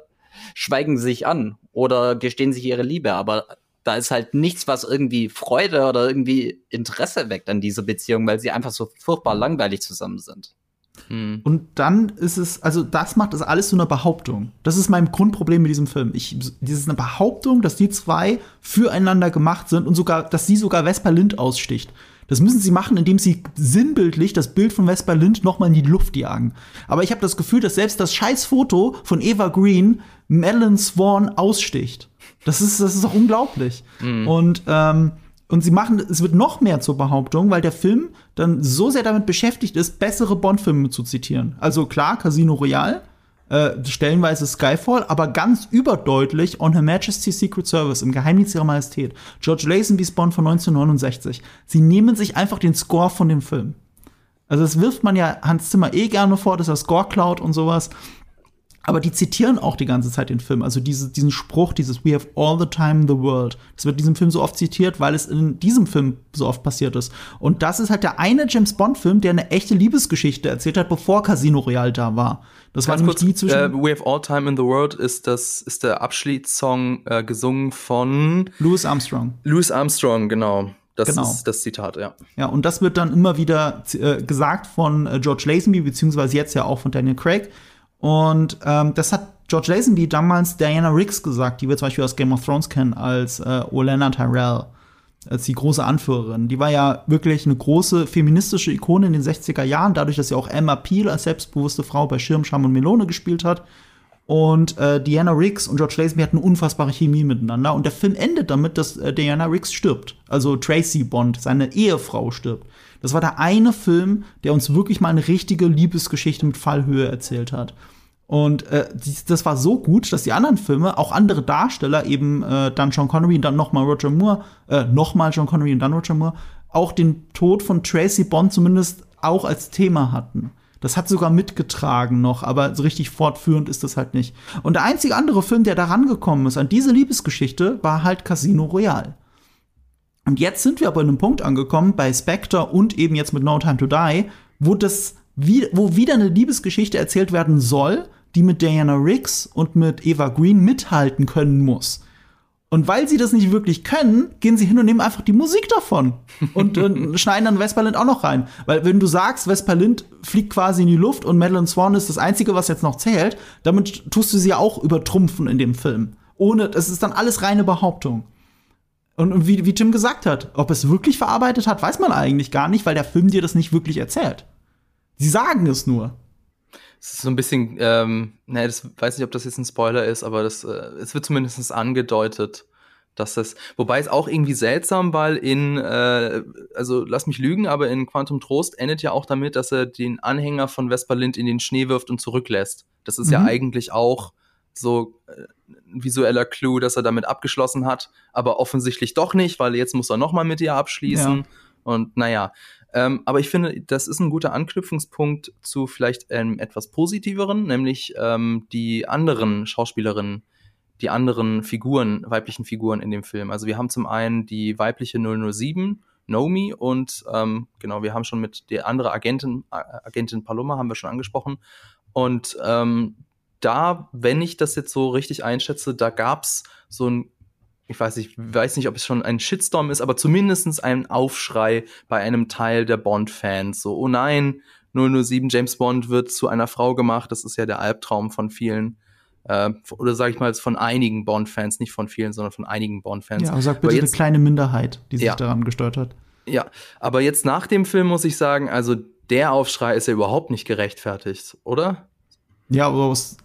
schweigen sich an oder gestehen sich ihre Liebe, aber da ist halt nichts, was irgendwie Freude oder irgendwie Interesse weckt an dieser Beziehung, weil sie einfach so furchtbar langweilig zusammen sind. Hm. Und dann ist es, also das macht das alles zu einer Behauptung. Das ist mein Grundproblem mit diesem Film. Ich, dieses eine Behauptung, dass die zwei füreinander gemacht sind und sogar, dass sie sogar Vespa Lind aussticht. Das müssen sie machen, indem sie sinnbildlich das Bild von Vespa Lind noch mal in die Luft jagen. Aber ich habe das Gefühl, dass selbst das Scheißfoto von Eva Green Madeline Swan aussticht. Das ist, das ist doch unglaublich. Und ähm, und sie machen, es wird noch mehr zur Behauptung, weil der Film dann so sehr damit beschäftigt ist, bessere Bond-Filme zu zitieren. Also klar, Casino Royale, äh, stellenweise Skyfall, aber ganz überdeutlich On Her Majesty's Secret Service im Geheimdienst ihrer Majestät. George Lazenby's Bond von 1969. Sie nehmen sich einfach den Score von dem Film. Also das wirft man ja Hans Zimmer eh gerne vor, dass er Score klaut und sowas. Aber die zitieren auch die ganze Zeit den Film. Also diese, diesen Spruch, dieses We have all the time in the world. Das wird in diesem Film so oft zitiert, weil es in diesem Film so oft passiert ist. Und das ist halt der eine James Bond-Film, der eine echte Liebesgeschichte erzählt hat, bevor Casino Royale da war. Das war Ganz nämlich kurz, die zwischen äh, We Have All Time in the World ist das ist der Abschiedssong äh, gesungen von Louis Armstrong. Louis Armstrong, genau. Das Genau. ist das Zitat, ja. Ja, und das wird dann immer wieder äh, gesagt von äh, George Lazenby, beziehungsweise jetzt ja auch von Daniel Craig. Und ähm, das hat George Lazenby damals Diana Riggs gesagt, die wir zum Beispiel aus Game of Thrones kennen, als äh, Olenna Tyrell, als die große Anführerin. Die war ja wirklich eine große feministische Ikone in den 60er Jahren, dadurch, dass sie auch Emma Peel als selbstbewusste Frau bei Schirm, Scham und Melone gespielt hat. Und äh, Diana Riggs und George Lazenby hatten unfassbare Chemie miteinander. Und der Film endet damit, dass äh, Diana Riggs stirbt. Also Tracy Bond, seine Ehefrau stirbt. Das war der eine Film, der uns wirklich mal eine richtige Liebesgeschichte mit Fallhöhe erzählt hat. Und äh, das war so gut, dass die anderen Filme, auch andere Darsteller, eben äh, dann Sean Connery und dann nochmal Roger Moore, äh, nochmal Sean Connery und dann Roger Moore, auch den Tod von Tracy Bond zumindest auch als Thema hatten. Das hat sogar mitgetragen noch, aber so richtig fortführend ist das halt nicht. Und der einzige andere Film, der da rangekommen ist an diese Liebesgeschichte, war halt Casino Royale. Und jetzt sind wir aber an einem Punkt angekommen bei Spectre und eben jetzt mit No Time to Die, wo das wo wieder eine Liebesgeschichte erzählt werden soll, die mit Diana Riggs und mit Eva Green mithalten können muss. Und weil sie das nicht wirklich können, gehen sie hin und nehmen einfach die Musik davon und äh, schneiden dann Vesperlind auch noch rein. Weil wenn du sagst, Vesperlind fliegt quasi in die Luft und Madeline Swan ist das Einzige, was jetzt noch zählt, damit tust du sie ja auch übertrumpfen in dem Film. Ohne, das ist dann alles reine Behauptung. Und, wie, wie Tim gesagt hat, ob es wirklich verarbeitet hat, weiß man eigentlich gar nicht, weil der Film dir das nicht wirklich erzählt. Sie sagen es nur. Es ist so ein bisschen, ähm, ne, das weiß nicht, ob das jetzt ein Spoiler ist, aber das, äh, es wird zumindest angedeutet, dass das, wobei es auch irgendwie seltsam, weil in, äh, also lass mich lügen, aber in Quantum Trost endet ja auch damit, dass er den Anhänger von Vesper Lind in den Schnee wirft und zurücklässt. Das ist mhm. ja eigentlich auch so äh, ein visueller Clou, dass er damit abgeschlossen hat, aber offensichtlich doch nicht, weil jetzt muss er noch mal mit ihr abschließen. Ja. Und naja, ähm, aber ich finde, das ist ein guter Anknüpfungspunkt zu vielleicht einem etwas positiveren, nämlich ähm, die anderen Schauspielerinnen, die anderen Figuren, weiblichen Figuren in dem Film. Also wir haben zum einen die weibliche 007, Nomi, und ähm, genau, wir haben schon mit der andere Agentin, Agentin Paloma haben wir schon angesprochen. Und ähm, da, wenn ich das jetzt so richtig einschätze, da gab's so ein ich weiß nicht, weiß nicht, ob es schon ein Shitstorm ist, aber zumindest ein Aufschrei bei einem Teil der Bond-Fans. So, oh nein, 007 James Bond wird zu einer Frau gemacht. Das ist ja der Albtraum von vielen. Äh, oder sage ich mal, von einigen Bond-Fans, nicht von vielen, sondern von einigen Bond-Fans. Ja, aber sag bitte jetzt, eine kleine Minderheit, die sich ja. daran gestört hat. Ja, aber jetzt nach dem Film muss ich sagen, also der Aufschrei ist ja überhaupt nicht gerechtfertigt, oder? Ja, aber aus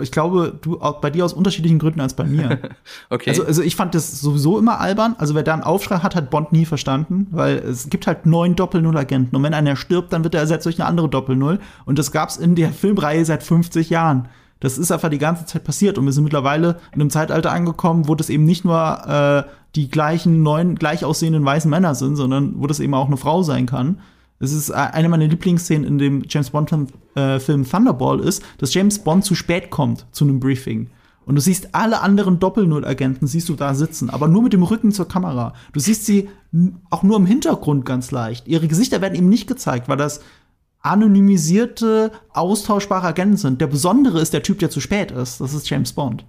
ich glaube, du bei dir aus unterschiedlichen Gründen als bei mir. okay. Also, also ich fand das sowieso immer albern. Also wer da einen Aufschrei hat, hat Bond nie verstanden, weil es gibt halt neun Doppel-Null-Agenten. Und wenn einer stirbt, dann wird er ersetzt durch eine andere Doppel-Null. Und das gab's in der Filmreihe seit 50 Jahren. Das ist einfach die ganze Zeit passiert. Und wir sind mittlerweile in einem Zeitalter angekommen, wo das eben nicht nur äh, die gleichen neun gleich aussehenden weißen Männer sind, sondern wo das eben auch eine Frau sein kann. Es ist eine meiner Lieblingsszenen in dem James Bond-Film äh, Thunderball ist, dass James Bond zu spät kommt zu einem Briefing. Und du siehst alle anderen Doppel-Null-Agenten, siehst du da sitzen, aber nur mit dem Rücken zur Kamera. Du siehst sie auch nur im Hintergrund ganz leicht. Ihre Gesichter werden eben nicht gezeigt, weil das anonymisierte, austauschbare Agenten sind. Der Besondere ist der Typ, der zu spät ist. Das ist James Bond.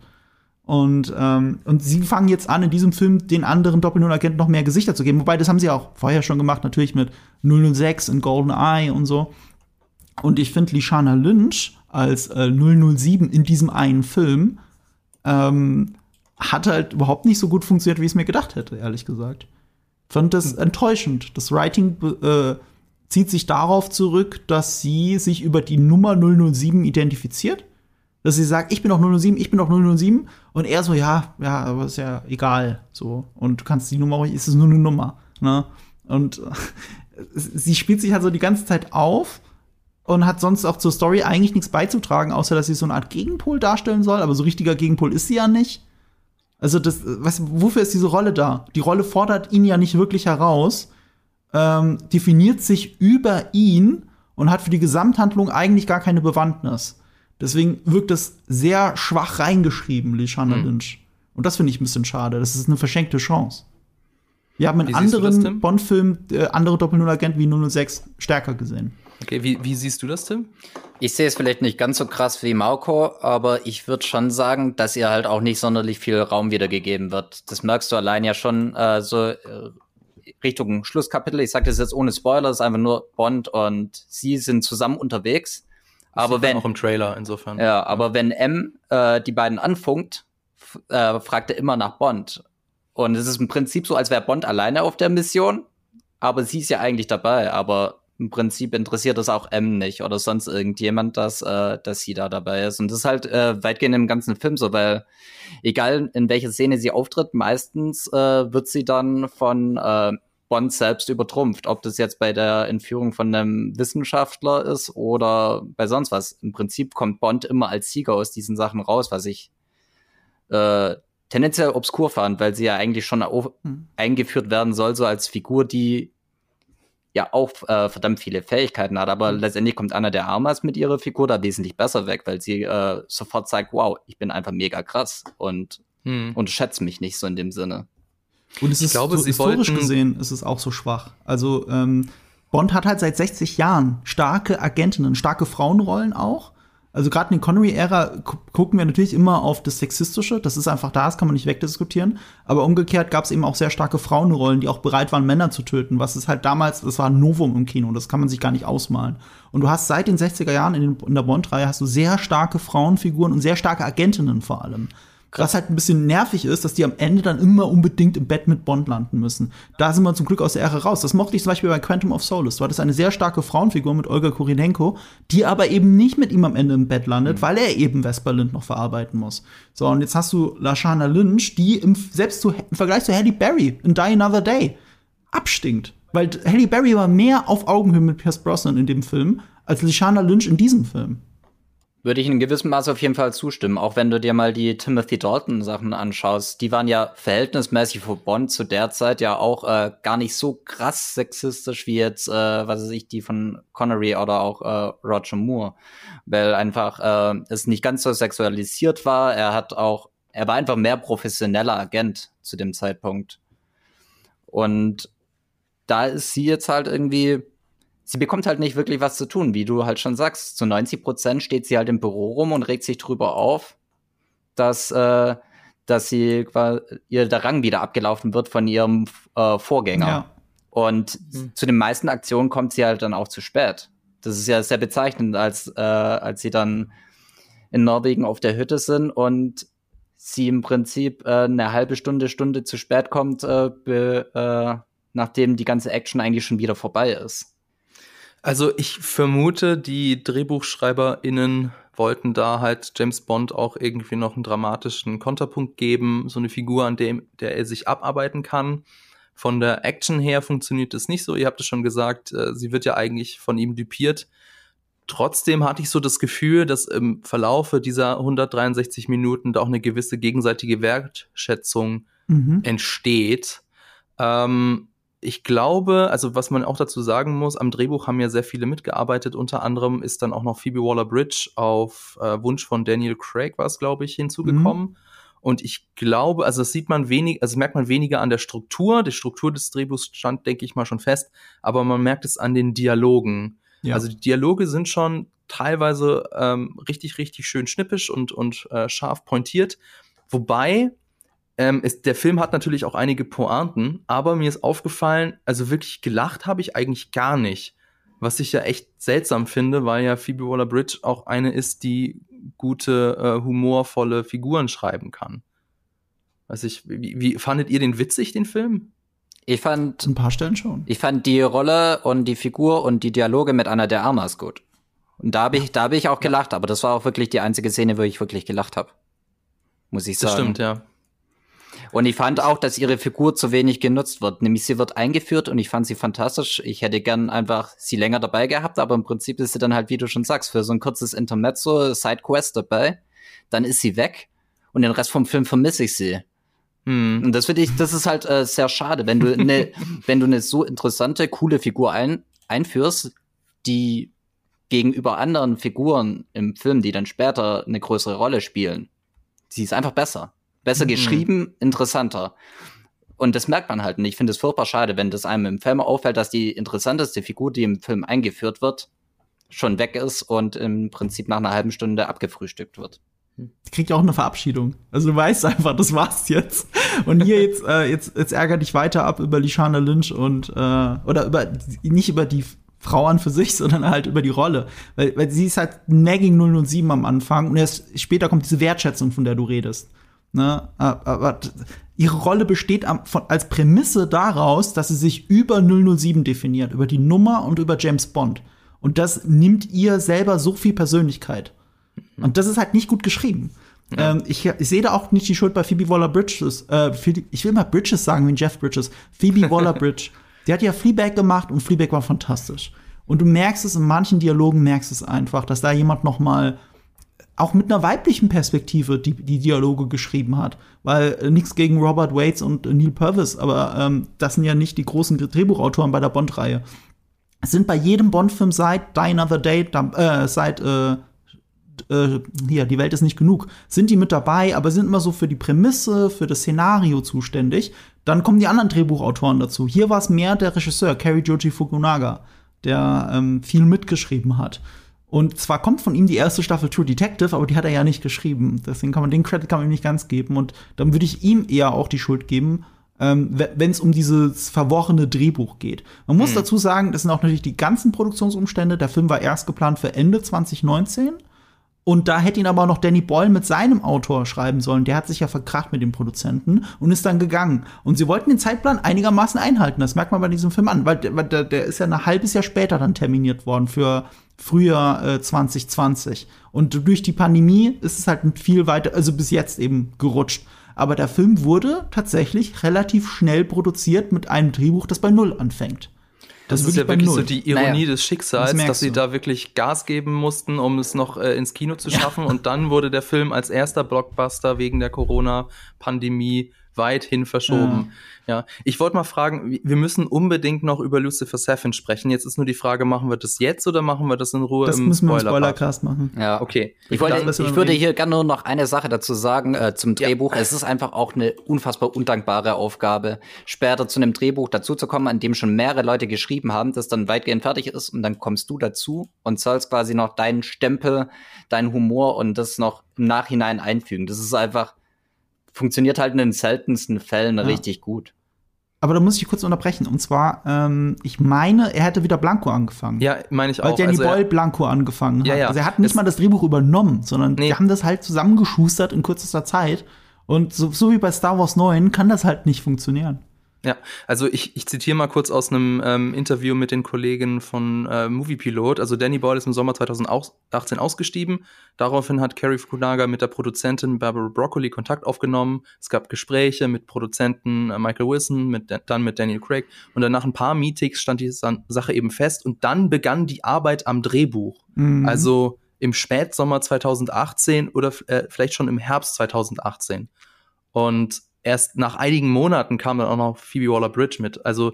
Und, ähm, und sie fangen jetzt an, in diesem Film den anderen Doppel-Null-Agenten noch mehr Gesichter zu geben. Wobei, das haben sie auch vorher schon gemacht, natürlich mit 006 und GoldenEye und so. Und ich finde Lishana Lynch als äh, 007 in diesem einen Film ähm, hat halt überhaupt nicht so gut funktioniert, wie ich es mir gedacht hätte, ehrlich gesagt. Fand das enttäuschend. Das Writing äh, zieht sich darauf zurück, dass sie sich über die Nummer 007 identifiziert dass sie sagt, ich bin doch 007, ich bin doch 007 und er so, ja, ja, aber ist ja egal, so und du kannst die Nummer, ist es nur eine Nummer, ne? Und sie spielt sich halt so die ganze Zeit auf und hat sonst auch zur Story eigentlich nichts beizutragen, außer dass sie so eine Art Gegenpol darstellen soll, aber so richtiger Gegenpol ist sie ja nicht. Also das, was, wofür ist diese Rolle da? Die Rolle fordert ihn ja nicht wirklich heraus, ähm, definiert sich über ihn und hat für die Gesamthandlung eigentlich gar keine Bewandtnis. Deswegen wirkt es sehr schwach reingeschrieben, Lishana mhm. Lynch. Und das finde ich ein bisschen schade. Das ist eine verschenkte Chance. Wir haben in wie anderen Bond-Filmen äh, andere Doppel-Null-Agenten wie 006 stärker gesehen. Okay, wie, wie siehst du das, Tim? Ich sehe es vielleicht nicht ganz so krass wie Marco, aber ich würde schon sagen, dass ihr halt auch nicht sonderlich viel Raum wiedergegeben wird. Das merkst du allein ja schon äh, so äh, Richtung Schlusskapitel. Ich sage das jetzt ohne Spoiler, es ist einfach nur Bond und sie sind zusammen unterwegs. Aber wenn auch im Trailer insofern. Ja, aber wenn M äh, die beiden anfunkt, äh, fragt er immer nach Bond. Und es ist im Prinzip so, als wäre Bond alleine auf der Mission, aber sie ist ja eigentlich dabei. Aber im Prinzip interessiert es auch M nicht oder sonst irgendjemand, dass, äh, dass sie da dabei ist. Und das ist halt äh, weitgehend im ganzen Film so, weil egal in welcher Szene sie auftritt, meistens äh, wird sie dann von äh, Bond selbst übertrumpft. Ob das jetzt bei der Entführung von einem Wissenschaftler ist oder bei sonst was. Im Prinzip kommt Bond immer als Sieger aus diesen Sachen raus, was ich äh, tendenziell obskur fand, weil sie ja eigentlich schon mhm. eingeführt werden soll, so als Figur, die ja auch äh, verdammt viele Fähigkeiten hat, aber mhm. letztendlich kommt Anna der Armas mit ihrer Figur da wesentlich besser weg, weil sie äh, sofort sagt, wow, ich bin einfach mega krass und mhm. unterschätzt mich nicht so in dem Sinne. Und es ist ich glaube, so historisch gesehen ist es auch so schwach. Also ähm, Bond hat halt seit 60 Jahren starke Agentinnen, starke Frauenrollen auch. Also gerade in der Connery-Ära gucken wir natürlich immer auf das Sexistische. Das ist einfach da, das kann man nicht wegdiskutieren. Aber umgekehrt gab es eben auch sehr starke Frauenrollen, die auch bereit waren, Männer zu töten. Was ist halt damals, das war ein Novum im Kino. Das kann man sich gar nicht ausmalen. Und du hast seit den 60er Jahren in, den, in der Bond-Reihe hast du sehr starke Frauenfiguren und sehr starke Agentinnen vor allem. Was halt ein bisschen nervig ist, dass die am Ende dann immer unbedingt im Bett mit Bond landen müssen. Da sind wir zum Glück aus der Ära raus. Das mochte ich zum Beispiel bei Quantum of Solace. Du hattest eine sehr starke Frauenfigur mit Olga Kurinenko, die aber eben nicht mit ihm am Ende im Bett landet, mhm. weil er eben Vesper Lind noch verarbeiten muss. So, und jetzt hast du Lashana Lynch, die im, selbst zu, im Vergleich zu Halle Berry in Die Another Day abstinkt. Weil Halle Berry war mehr auf Augenhöhe mit Pierce Brosnan in dem Film als Lashana Lynch in diesem Film. Würde ich in gewissem Maße auf jeden Fall zustimmen. Auch wenn du dir mal die Timothy Dalton Sachen anschaust. Die waren ja verhältnismäßig für Bond zu der Zeit ja auch äh, gar nicht so krass sexistisch wie jetzt, äh, was weiß ich, die von Connery oder auch äh, Roger Moore. Weil einfach äh, es nicht ganz so sexualisiert war. Er hat auch, er war einfach mehr professioneller Agent zu dem Zeitpunkt. Und da ist sie jetzt halt irgendwie sie bekommt halt nicht wirklich was zu tun, wie du halt schon sagst. Zu 90 Prozent steht sie halt im Büro rum und regt sich drüber auf, dass, äh, dass sie ihr der Rang wieder abgelaufen wird von ihrem äh, Vorgänger. Ja. Und mhm. zu den meisten Aktionen kommt sie halt dann auch zu spät. Das ist ja sehr bezeichnend, als, äh, als sie dann in Norwegen auf der Hütte sind und sie im Prinzip äh, eine halbe Stunde, Stunde zu spät kommt, äh, be, äh, nachdem die ganze Action eigentlich schon wieder vorbei ist. Also ich vermute, die DrehbuchschreiberInnen wollten da halt James Bond auch irgendwie noch einen dramatischen Konterpunkt geben, so eine Figur, an dem der er sich abarbeiten kann. Von der Action her funktioniert es nicht so. Ihr habt es schon gesagt, äh, sie wird ja eigentlich von ihm dupiert. Trotzdem hatte ich so das Gefühl, dass im Verlaufe dieser 163 Minuten da auch eine gewisse gegenseitige Wertschätzung mhm. entsteht. Ähm, ich glaube, also was man auch dazu sagen muss, am Drehbuch haben ja sehr viele mitgearbeitet. Unter anderem ist dann auch noch Phoebe Waller-Bridge auf äh, Wunsch von Daniel Craig war es, glaube ich, hinzugekommen. Mhm. Und ich glaube, also das sieht man wenig, also merkt man weniger an der Struktur. Die Struktur des Drehbuchs stand, denke ich mal, schon fest, aber man merkt es an den Dialogen. Ja. Also die Dialoge sind schon teilweise ähm, richtig, richtig schön schnippisch und, und äh, scharf pointiert. Wobei ähm, ist, der Film hat natürlich auch einige Pointen, aber mir ist aufgefallen, also wirklich gelacht habe ich eigentlich gar nicht. Was ich ja echt seltsam finde, weil ja Phoebe Waller-Bridge auch eine ist, die gute, äh, humorvolle Figuren schreiben kann. Weiß ich, wie, wie fandet ihr den witzig, den Film? Ich fand ein paar Stellen schon. Ich fand die Rolle und die Figur und die Dialoge mit Anna der Armas gut. Und da habe ich, da habe ich auch gelacht, aber das war auch wirklich die einzige Szene, wo ich wirklich gelacht habe. Muss ich sagen. Das stimmt, ja. Und ich fand auch, dass ihre Figur zu wenig genutzt wird. Nämlich sie wird eingeführt und ich fand sie fantastisch. Ich hätte gern einfach sie länger dabei gehabt, aber im Prinzip ist sie dann halt, wie du schon sagst, für so ein kurzes Intermezzo, Sidequest dabei. Dann ist sie weg und den Rest vom Film vermisse ich sie. Hm. Und das finde ich, das ist halt äh, sehr schade, wenn du eine, wenn du eine so interessante, coole Figur ein, einführst, die gegenüber anderen Figuren im Film, die dann später eine größere Rolle spielen, sie ist einfach besser. Besser mhm. geschrieben, interessanter. Und das merkt man halt. Und ich finde es furchtbar schade, wenn das einem im Film auffällt, dass die interessanteste Figur, die im Film eingeführt wird, schon weg ist und im Prinzip nach einer halben Stunde abgefrühstückt wird. Die kriegt ja auch eine Verabschiedung. Also du weißt einfach, das war's jetzt. Und hier jetzt, äh, jetzt, jetzt ärgert dich weiter ab über Lishana Lynch und äh, oder über nicht über die Frau an für sich, sondern halt über die Rolle. Weil, weil sie ist halt nagging 007 am Anfang und erst später kommt diese Wertschätzung, von der du redest. Ne? Aber ihre Rolle besteht von, als Prämisse daraus, dass sie sich über 007 definiert, über die Nummer und über James Bond. Und das nimmt ihr selber so viel Persönlichkeit. Mhm. Und das ist halt nicht gut geschrieben. Ja. Ähm, ich, ich sehe da auch nicht die Schuld bei Phoebe Waller-Bridges. Äh, ich will mal Bridges sagen wie Jeff Bridges. Phoebe Waller-Bridge. Der hat ja Fleabag gemacht und Fleabag war fantastisch. Und du merkst es in manchen Dialogen, merkst es einfach, dass da jemand noch mal auch mit einer weiblichen Perspektive die, die Dialoge geschrieben hat. Weil äh, nichts gegen Robert Waits und äh, Neil Purvis, aber ähm, das sind ja nicht die großen Drehbuchautoren bei der Bond-Reihe. Es sind bei jedem Bond-Film seit Die Another Day, äh, seit äh, äh, hier, die Welt ist nicht genug, sind die mit dabei, aber sind immer so für die Prämisse, für das Szenario zuständig. Dann kommen die anderen Drehbuchautoren dazu. Hier war es mehr der Regisseur, Kerry Joji Fukunaga, der ähm, viel mitgeschrieben hat. Und zwar kommt von ihm die erste Staffel True Detective, aber die hat er ja nicht geschrieben. Deswegen kann man den Credit kann man ihm nicht ganz geben. Und dann würde ich ihm eher auch die Schuld geben, ähm, wenn es um dieses verworrene Drehbuch geht. Man muss mhm. dazu sagen, das sind auch natürlich die ganzen Produktionsumstände. Der Film war erst geplant für Ende 2019. Und da hätte ihn aber noch Danny Boyle mit seinem Autor schreiben sollen. Der hat sich ja verkracht mit dem Produzenten und ist dann gegangen. Und sie wollten den Zeitplan einigermaßen einhalten. Das merkt man bei diesem Film an, weil der, der ist ja ein halbes Jahr später dann terminiert worden für Frühjahr äh, 2020. Und durch die Pandemie ist es halt viel weiter, also bis jetzt eben gerutscht. Aber der Film wurde tatsächlich relativ schnell produziert mit einem Drehbuch, das bei Null anfängt. Das, das ist ja wirklich so die Ironie naja, des Schicksals, das dass sie du. da wirklich Gas geben mussten, um es noch äh, ins Kino zu schaffen. Ja. Und dann wurde der Film als erster Blockbuster wegen der Corona-Pandemie weithin verschoben. Ja, ja. ich wollte mal fragen, wir müssen unbedingt noch über Lucifer Seven sprechen. Jetzt ist nur die Frage, machen wir das jetzt oder machen wir das in Ruhe das im müssen wir im Spoilercast machen. Ja, okay. Ich, wollte, ich, ich würde hier gerne nur noch eine Sache dazu sagen äh, zum Drehbuch. Ja. Es ist einfach auch eine unfassbar undankbare Aufgabe, später zu einem Drehbuch dazuzukommen, an dem schon mehrere Leute geschrieben haben, das dann weitgehend fertig ist und dann kommst du dazu und sollst quasi noch deinen Stempel, deinen Humor und das noch im Nachhinein einfügen. Das ist einfach funktioniert halt in den seltensten Fällen ja. richtig gut. Aber da muss ich kurz unterbrechen. Und zwar, ähm, ich meine, er hätte wieder Blanco angefangen. Ja, meine ich auch. Weil Danny also, Boyle Blanco angefangen hat. Ja, ja. Also er hat nicht es mal das Drehbuch übernommen, sondern nee. die haben das halt zusammengeschustert in kürzester Zeit. Und so, so wie bei Star Wars 9 kann das halt nicht funktionieren. Ja, also ich, ich zitiere mal kurz aus einem ähm, Interview mit den Kollegen von äh, Movie Pilot. Also Danny Boyle ist im Sommer 2018 ausgestiegen. Daraufhin hat Carrie Fukunaga mit der Produzentin Barbara Broccoli Kontakt aufgenommen. Es gab Gespräche mit Produzenten äh, Michael Wilson, mit, dann mit Daniel Craig. Und dann nach ein paar Meetings stand die Sache eben fest. Und dann begann die Arbeit am Drehbuch. Mhm. Also im Spätsommer 2018 oder äh, vielleicht schon im Herbst 2018. Und erst nach einigen Monaten kam dann auch noch Phoebe Waller-Bridge mit. Also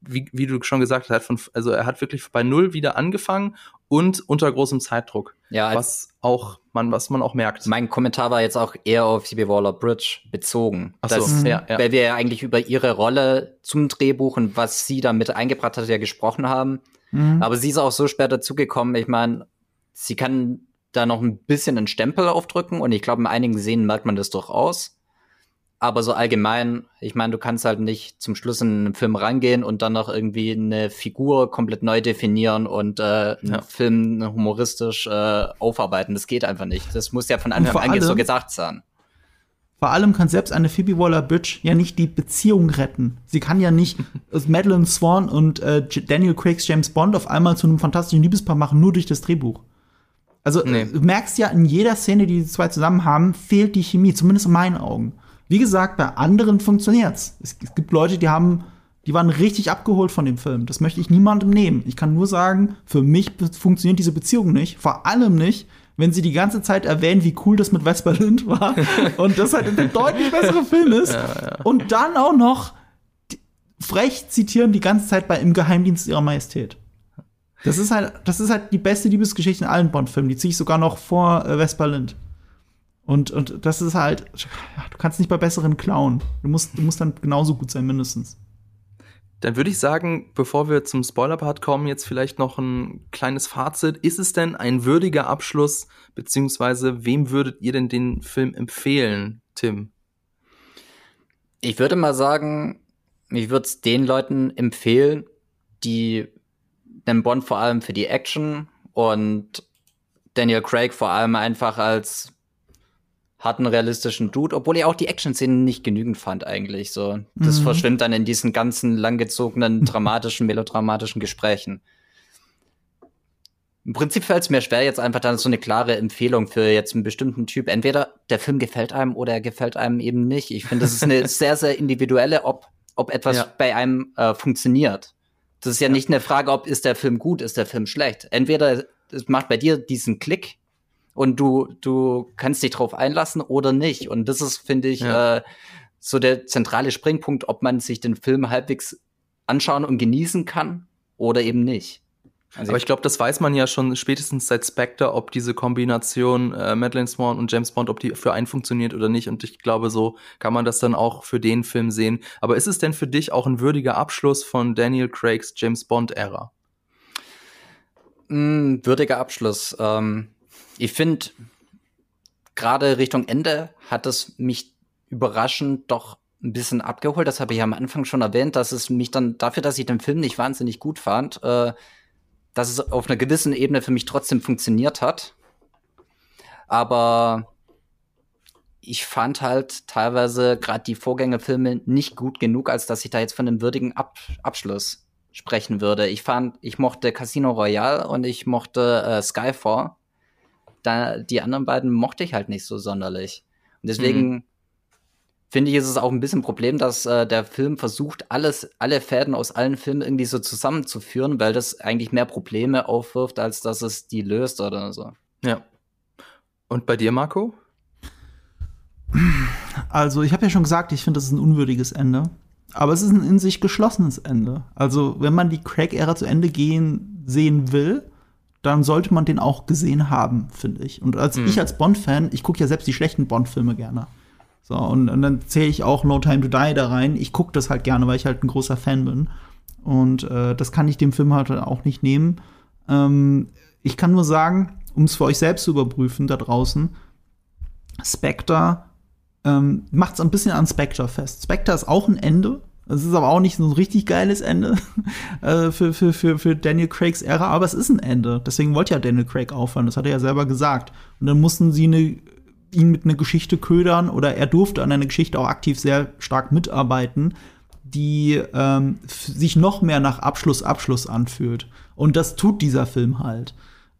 wie, wie du schon gesagt hast, von, also er hat wirklich bei null wieder angefangen und unter großem Zeitdruck. Ja, was auch man, was man auch merkt. Mein Kommentar war jetzt auch eher auf Phoebe Waller-Bridge bezogen. Ach so, das, ja, ja. Weil wir ja eigentlich über ihre Rolle zum Drehbuch und was sie da mit eingebracht hat, ja gesprochen haben. Mhm. Aber sie ist auch so spät dazugekommen. Ich meine, sie kann da noch ein bisschen einen Stempel aufdrücken und ich glaube, in einigen Szenen merkt man das durchaus. Aber so allgemein, ich meine, du kannst halt nicht zum Schluss in einen Film rangehen und dann noch irgendwie eine Figur komplett neu definieren und äh, einen ja. Film humoristisch äh, aufarbeiten. Das geht einfach nicht. Das muss ja von Anfang an so gesagt sein. Vor allem kann selbst eine Phoebe Waller-Bridge ja nicht die Beziehung retten. Sie kann ja nicht Madeline Swan und äh, Daniel Craig's James Bond auf einmal zu einem fantastischen Liebespaar machen, nur durch das Drehbuch. Also nee. du merkst ja in jeder Szene, die die zwei zusammen haben, fehlt die Chemie, zumindest in meinen Augen. Wie gesagt, bei anderen funktioniert's. Es, es gibt Leute, die haben, die waren richtig abgeholt von dem Film. Das möchte ich niemandem nehmen. Ich kann nur sagen, für mich funktioniert diese Beziehung nicht. Vor allem nicht, wenn sie die ganze Zeit erwähnen, wie cool das mit Vesper Lind war und das halt ein deutlich besserer Film ist. Ja, ja. Und dann auch noch frech zitieren die ganze Zeit bei Im Geheimdienst ihrer Majestät. Das ist halt, das ist halt die beste Liebesgeschichte in allen Bond-Filmen. Die ziehe ich sogar noch vor äh, Vesper Lind. Und, und das ist halt, du kannst nicht bei besseren klauen. Du musst, du musst dann genauso gut sein, mindestens. Dann würde ich sagen, bevor wir zum Spoiler-Part kommen, jetzt vielleicht noch ein kleines Fazit. Ist es denn ein würdiger Abschluss, beziehungsweise wem würdet ihr denn den Film empfehlen, Tim? Ich würde mal sagen, ich würde es den Leuten empfehlen, die den Bond vor allem für die Action und Daniel Craig vor allem einfach als hat einen realistischen Dude, obwohl ich auch die Action-Szenen nicht genügend fand eigentlich. So, das mhm. verschwimmt dann in diesen ganzen langgezogenen, dramatischen, melodramatischen Gesprächen. Im Prinzip fällt es mir schwer, jetzt einfach dann so eine klare Empfehlung für jetzt einen bestimmten Typ. Entweder der Film gefällt einem oder er gefällt einem eben nicht. Ich finde, das ist eine sehr, sehr individuelle Ob ob etwas ja. bei einem äh, funktioniert. Das ist ja, ja, nicht eine Frage, ob ist der Film gut, ist der Film schlecht. Entweder es macht bei dir diesen Klick und du, du kannst dich drauf einlassen oder nicht. Und das ist, finde ich, ja. äh, so der zentrale Springpunkt, ob man sich den Film halbwegs anschauen und genießen kann oder eben nicht. Also Aber ich glaube, das weiß man ja schon spätestens seit Spectre, ob diese Kombination äh, Madeleine Swan und James Bond, ob die für einen funktioniert oder nicht. Und ich glaube, so kann man das dann auch für den Film sehen. Aber ist es denn für dich auch ein würdiger Abschluss von Daniel Craigs James Bond-Ära? Mm, würdiger Abschluss. Ähm, ich finde, gerade Richtung Ende hat es mich überraschend doch ein bisschen abgeholt. Das habe ich am Anfang schon erwähnt, dass es mich dann dafür, dass ich den Film nicht wahnsinnig gut fand, äh, dass es auf einer gewissen Ebene für mich trotzdem funktioniert hat. Aber ich fand halt teilweise gerade die Vorgängerfilme nicht gut genug, als dass ich da jetzt von einem würdigen Ab Abschluss sprechen würde. Ich fand, ich mochte Casino Royale und ich mochte äh, Skyfall. Da, die anderen beiden mochte ich halt nicht so sonderlich. Und deswegen mhm finde ich, ist es auch ein bisschen ein Problem, dass äh, der Film versucht, alles, alle Fäden aus allen Filmen irgendwie so zusammenzuführen, weil das eigentlich mehr Probleme aufwirft, als dass es die löst oder so. Ja. Und bei dir, Marco? Also, ich habe ja schon gesagt, ich finde, das ist ein unwürdiges Ende. Aber es ist ein in sich geschlossenes Ende. Also, wenn man die Craig-Ära zu Ende gehen sehen will, dann sollte man den auch gesehen haben, finde ich. Und als mhm. ich als Bond-Fan, ich gucke ja selbst die schlechten Bond-Filme gerne. So, und, und dann zähle ich auch No Time to Die da rein. Ich gucke das halt gerne, weil ich halt ein großer Fan bin. Und äh, das kann ich dem Film halt auch nicht nehmen. Ähm, ich kann nur sagen, um es für euch selbst zu überprüfen da draußen, Spectre ähm, macht es ein bisschen an Spectre fest. Spectre ist auch ein Ende. Es ist aber auch nicht so ein richtig geiles Ende äh, für, für, für, für Daniel Craigs Ära, aber es ist ein Ende. Deswegen wollte ja Daniel Craig aufhören, das hat er ja selber gesagt. Und dann mussten sie eine ihn mit einer Geschichte ködern oder er durfte an einer Geschichte auch aktiv sehr stark mitarbeiten, die ähm, sich noch mehr nach Abschluss Abschluss anfühlt. Und das tut dieser Film halt.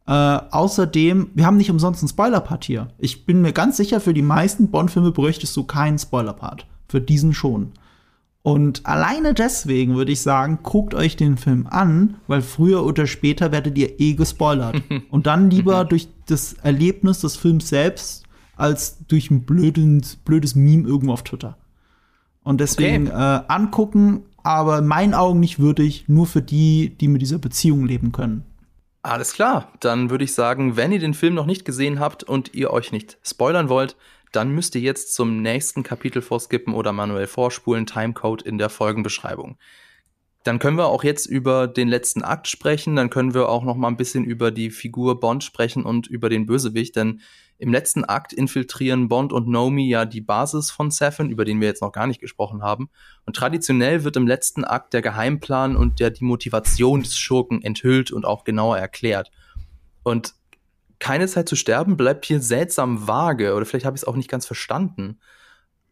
Äh, außerdem, wir haben nicht umsonst einen Spoiler-Part hier. Ich bin mir ganz sicher, für die meisten Bond-Filme bräuchtest du keinen Spoiler-Part. Für diesen schon. Und alleine deswegen würde ich sagen, guckt euch den Film an, weil früher oder später werdet ihr eh gespoilert. Und dann lieber durch das Erlebnis des Films selbst als durch ein blödes, blödes Meme irgendwo auf Twitter. Und deswegen okay. äh, angucken, aber in meinen Augen nicht würdig, nur für die, die mit dieser Beziehung leben können. Alles klar, dann würde ich sagen, wenn ihr den Film noch nicht gesehen habt und ihr euch nicht spoilern wollt, dann müsst ihr jetzt zum nächsten Kapitel vorskippen oder manuell vorspulen, Timecode in der Folgenbeschreibung. Dann können wir auch jetzt über den letzten Akt sprechen, dann können wir auch noch mal ein bisschen über die Figur Bond sprechen und über den Bösewicht, denn im letzten Akt infiltrieren Bond und Nomi ja die Basis von Safin, über den wir jetzt noch gar nicht gesprochen haben. Und traditionell wird im letzten Akt der Geheimplan und der die Motivation des Schurken enthüllt und auch genauer erklärt. Und keine Zeit zu sterben bleibt hier seltsam vage, oder vielleicht habe ich es auch nicht ganz verstanden.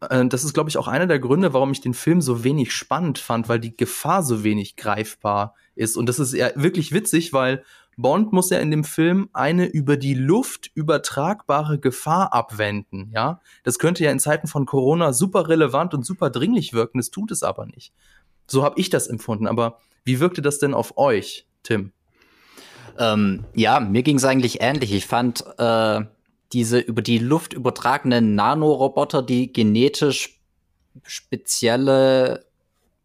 Äh, das ist, glaube ich, auch einer der Gründe, warum ich den Film so wenig spannend fand, weil die Gefahr so wenig greifbar ist. Und das ist eher wirklich witzig, weil Bond muss ja in dem Film eine über die Luft übertragbare Gefahr abwenden, ja. Das könnte ja in Zeiten von Corona super relevant und super dringlich wirken, das tut es aber nicht. So habe ich das empfunden, aber wie wirkte das denn auf euch, Tim? Ähm, ja, mir ging es eigentlich ähnlich. Ich fand äh, diese über die Luft übertragenen Nanoroboter, die genetisch spezielle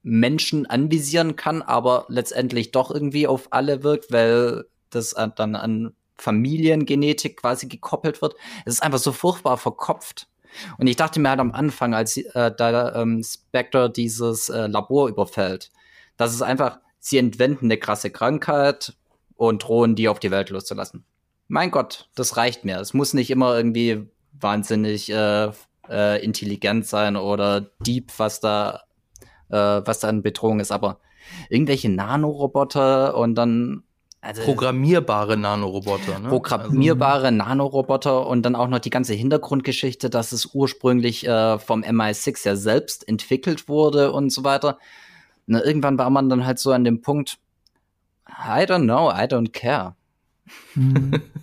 Menschen anvisieren kann, aber letztendlich doch irgendwie auf alle wirkt, weil das dann an Familiengenetik quasi gekoppelt wird. Es ist einfach so furchtbar verkopft. Und ich dachte mir halt am Anfang, als äh, da ähm, Spectre dieses äh, Labor überfällt, dass es einfach, sie entwenden eine krasse Krankheit und drohen, die auf die Welt loszulassen. Mein Gott, das reicht mir. Es muss nicht immer irgendwie wahnsinnig äh, äh, intelligent sein oder deep, was da, äh, was da an Bedrohung ist, aber irgendwelche Nanoroboter und dann also, programmierbare Nanoroboter, ne? Programmierbare also, Nanoroboter und dann auch noch die ganze Hintergrundgeschichte, dass es ursprünglich äh, vom MI6 ja selbst entwickelt wurde und so weiter. Na, irgendwann war man dann halt so an dem Punkt, I don't know, I don't care. Hm.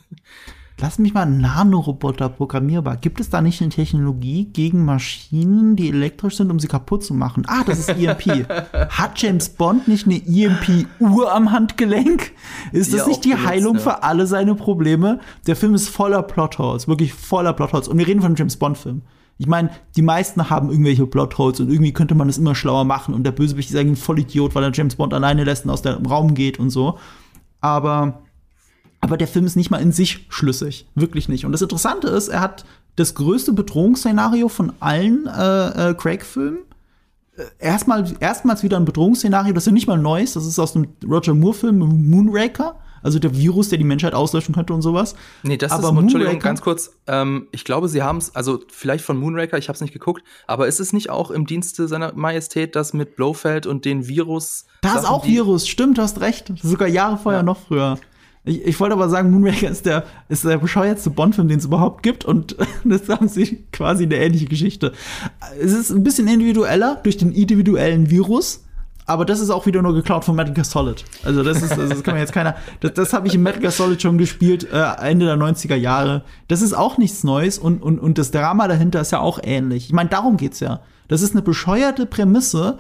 lass mich mal, Nanoroboter programmierbar. Gibt es da nicht eine Technologie gegen Maschinen, die elektrisch sind, um sie kaputt zu machen? Ah, das ist EMP. Hat James Bond nicht eine EMP-Uhr am Handgelenk? Ist das ja, nicht die benutzt, Heilung ja. für alle seine Probleme? Der Film ist voller Plotholes, wirklich voller Plotholes. Und wir reden von einem James Bond-Film. Ich meine, die meisten haben irgendwelche Plotholes und irgendwie könnte man es immer schlauer machen und der Bösewicht ist eigentlich ein Vollidiot, weil er James Bond alleine lässt und aus dem Raum geht und so. Aber aber der Film ist nicht mal in sich schlüssig. Wirklich nicht. Und das Interessante ist, er hat das größte Bedrohungsszenario von allen äh, äh, Craig-Filmen. Äh, erstmal, erstmals wieder ein Bedrohungsszenario, das ist ja nicht mal neu ist. Das ist aus dem Roger Moore-Film Moonraker. Also der Virus, der die Menschheit auslöschen könnte und sowas. Nee, das aber ist, Moonraker, Entschuldigung, ganz kurz. Ähm, ich glaube, sie haben es, also vielleicht von Moonraker, ich habe es nicht geguckt, aber ist es nicht auch im Dienste seiner Majestät, das mit Blofeld und den Virus? Da ist auch Virus, stimmt, du hast recht. Sogar Jahre vorher, ja. noch früher. Ich, ich wollte aber sagen, Moonraker ist der, ist der bescheuertste Bond-Film, den es überhaupt gibt. Und das haben sie quasi eine ähnliche Geschichte. Es ist ein bisschen individueller durch den individuellen Virus. Aber das ist auch wieder nur geklaut von Metal Gear Solid. Also das ist, das kann man jetzt keiner. Das, das habe ich in Metal Gear Solid schon gespielt, äh, Ende der 90er Jahre. Das ist auch nichts Neues und, und, und das Drama dahinter ist ja auch ähnlich. Ich meine, darum geht's ja. Das ist eine bescheuerte Prämisse,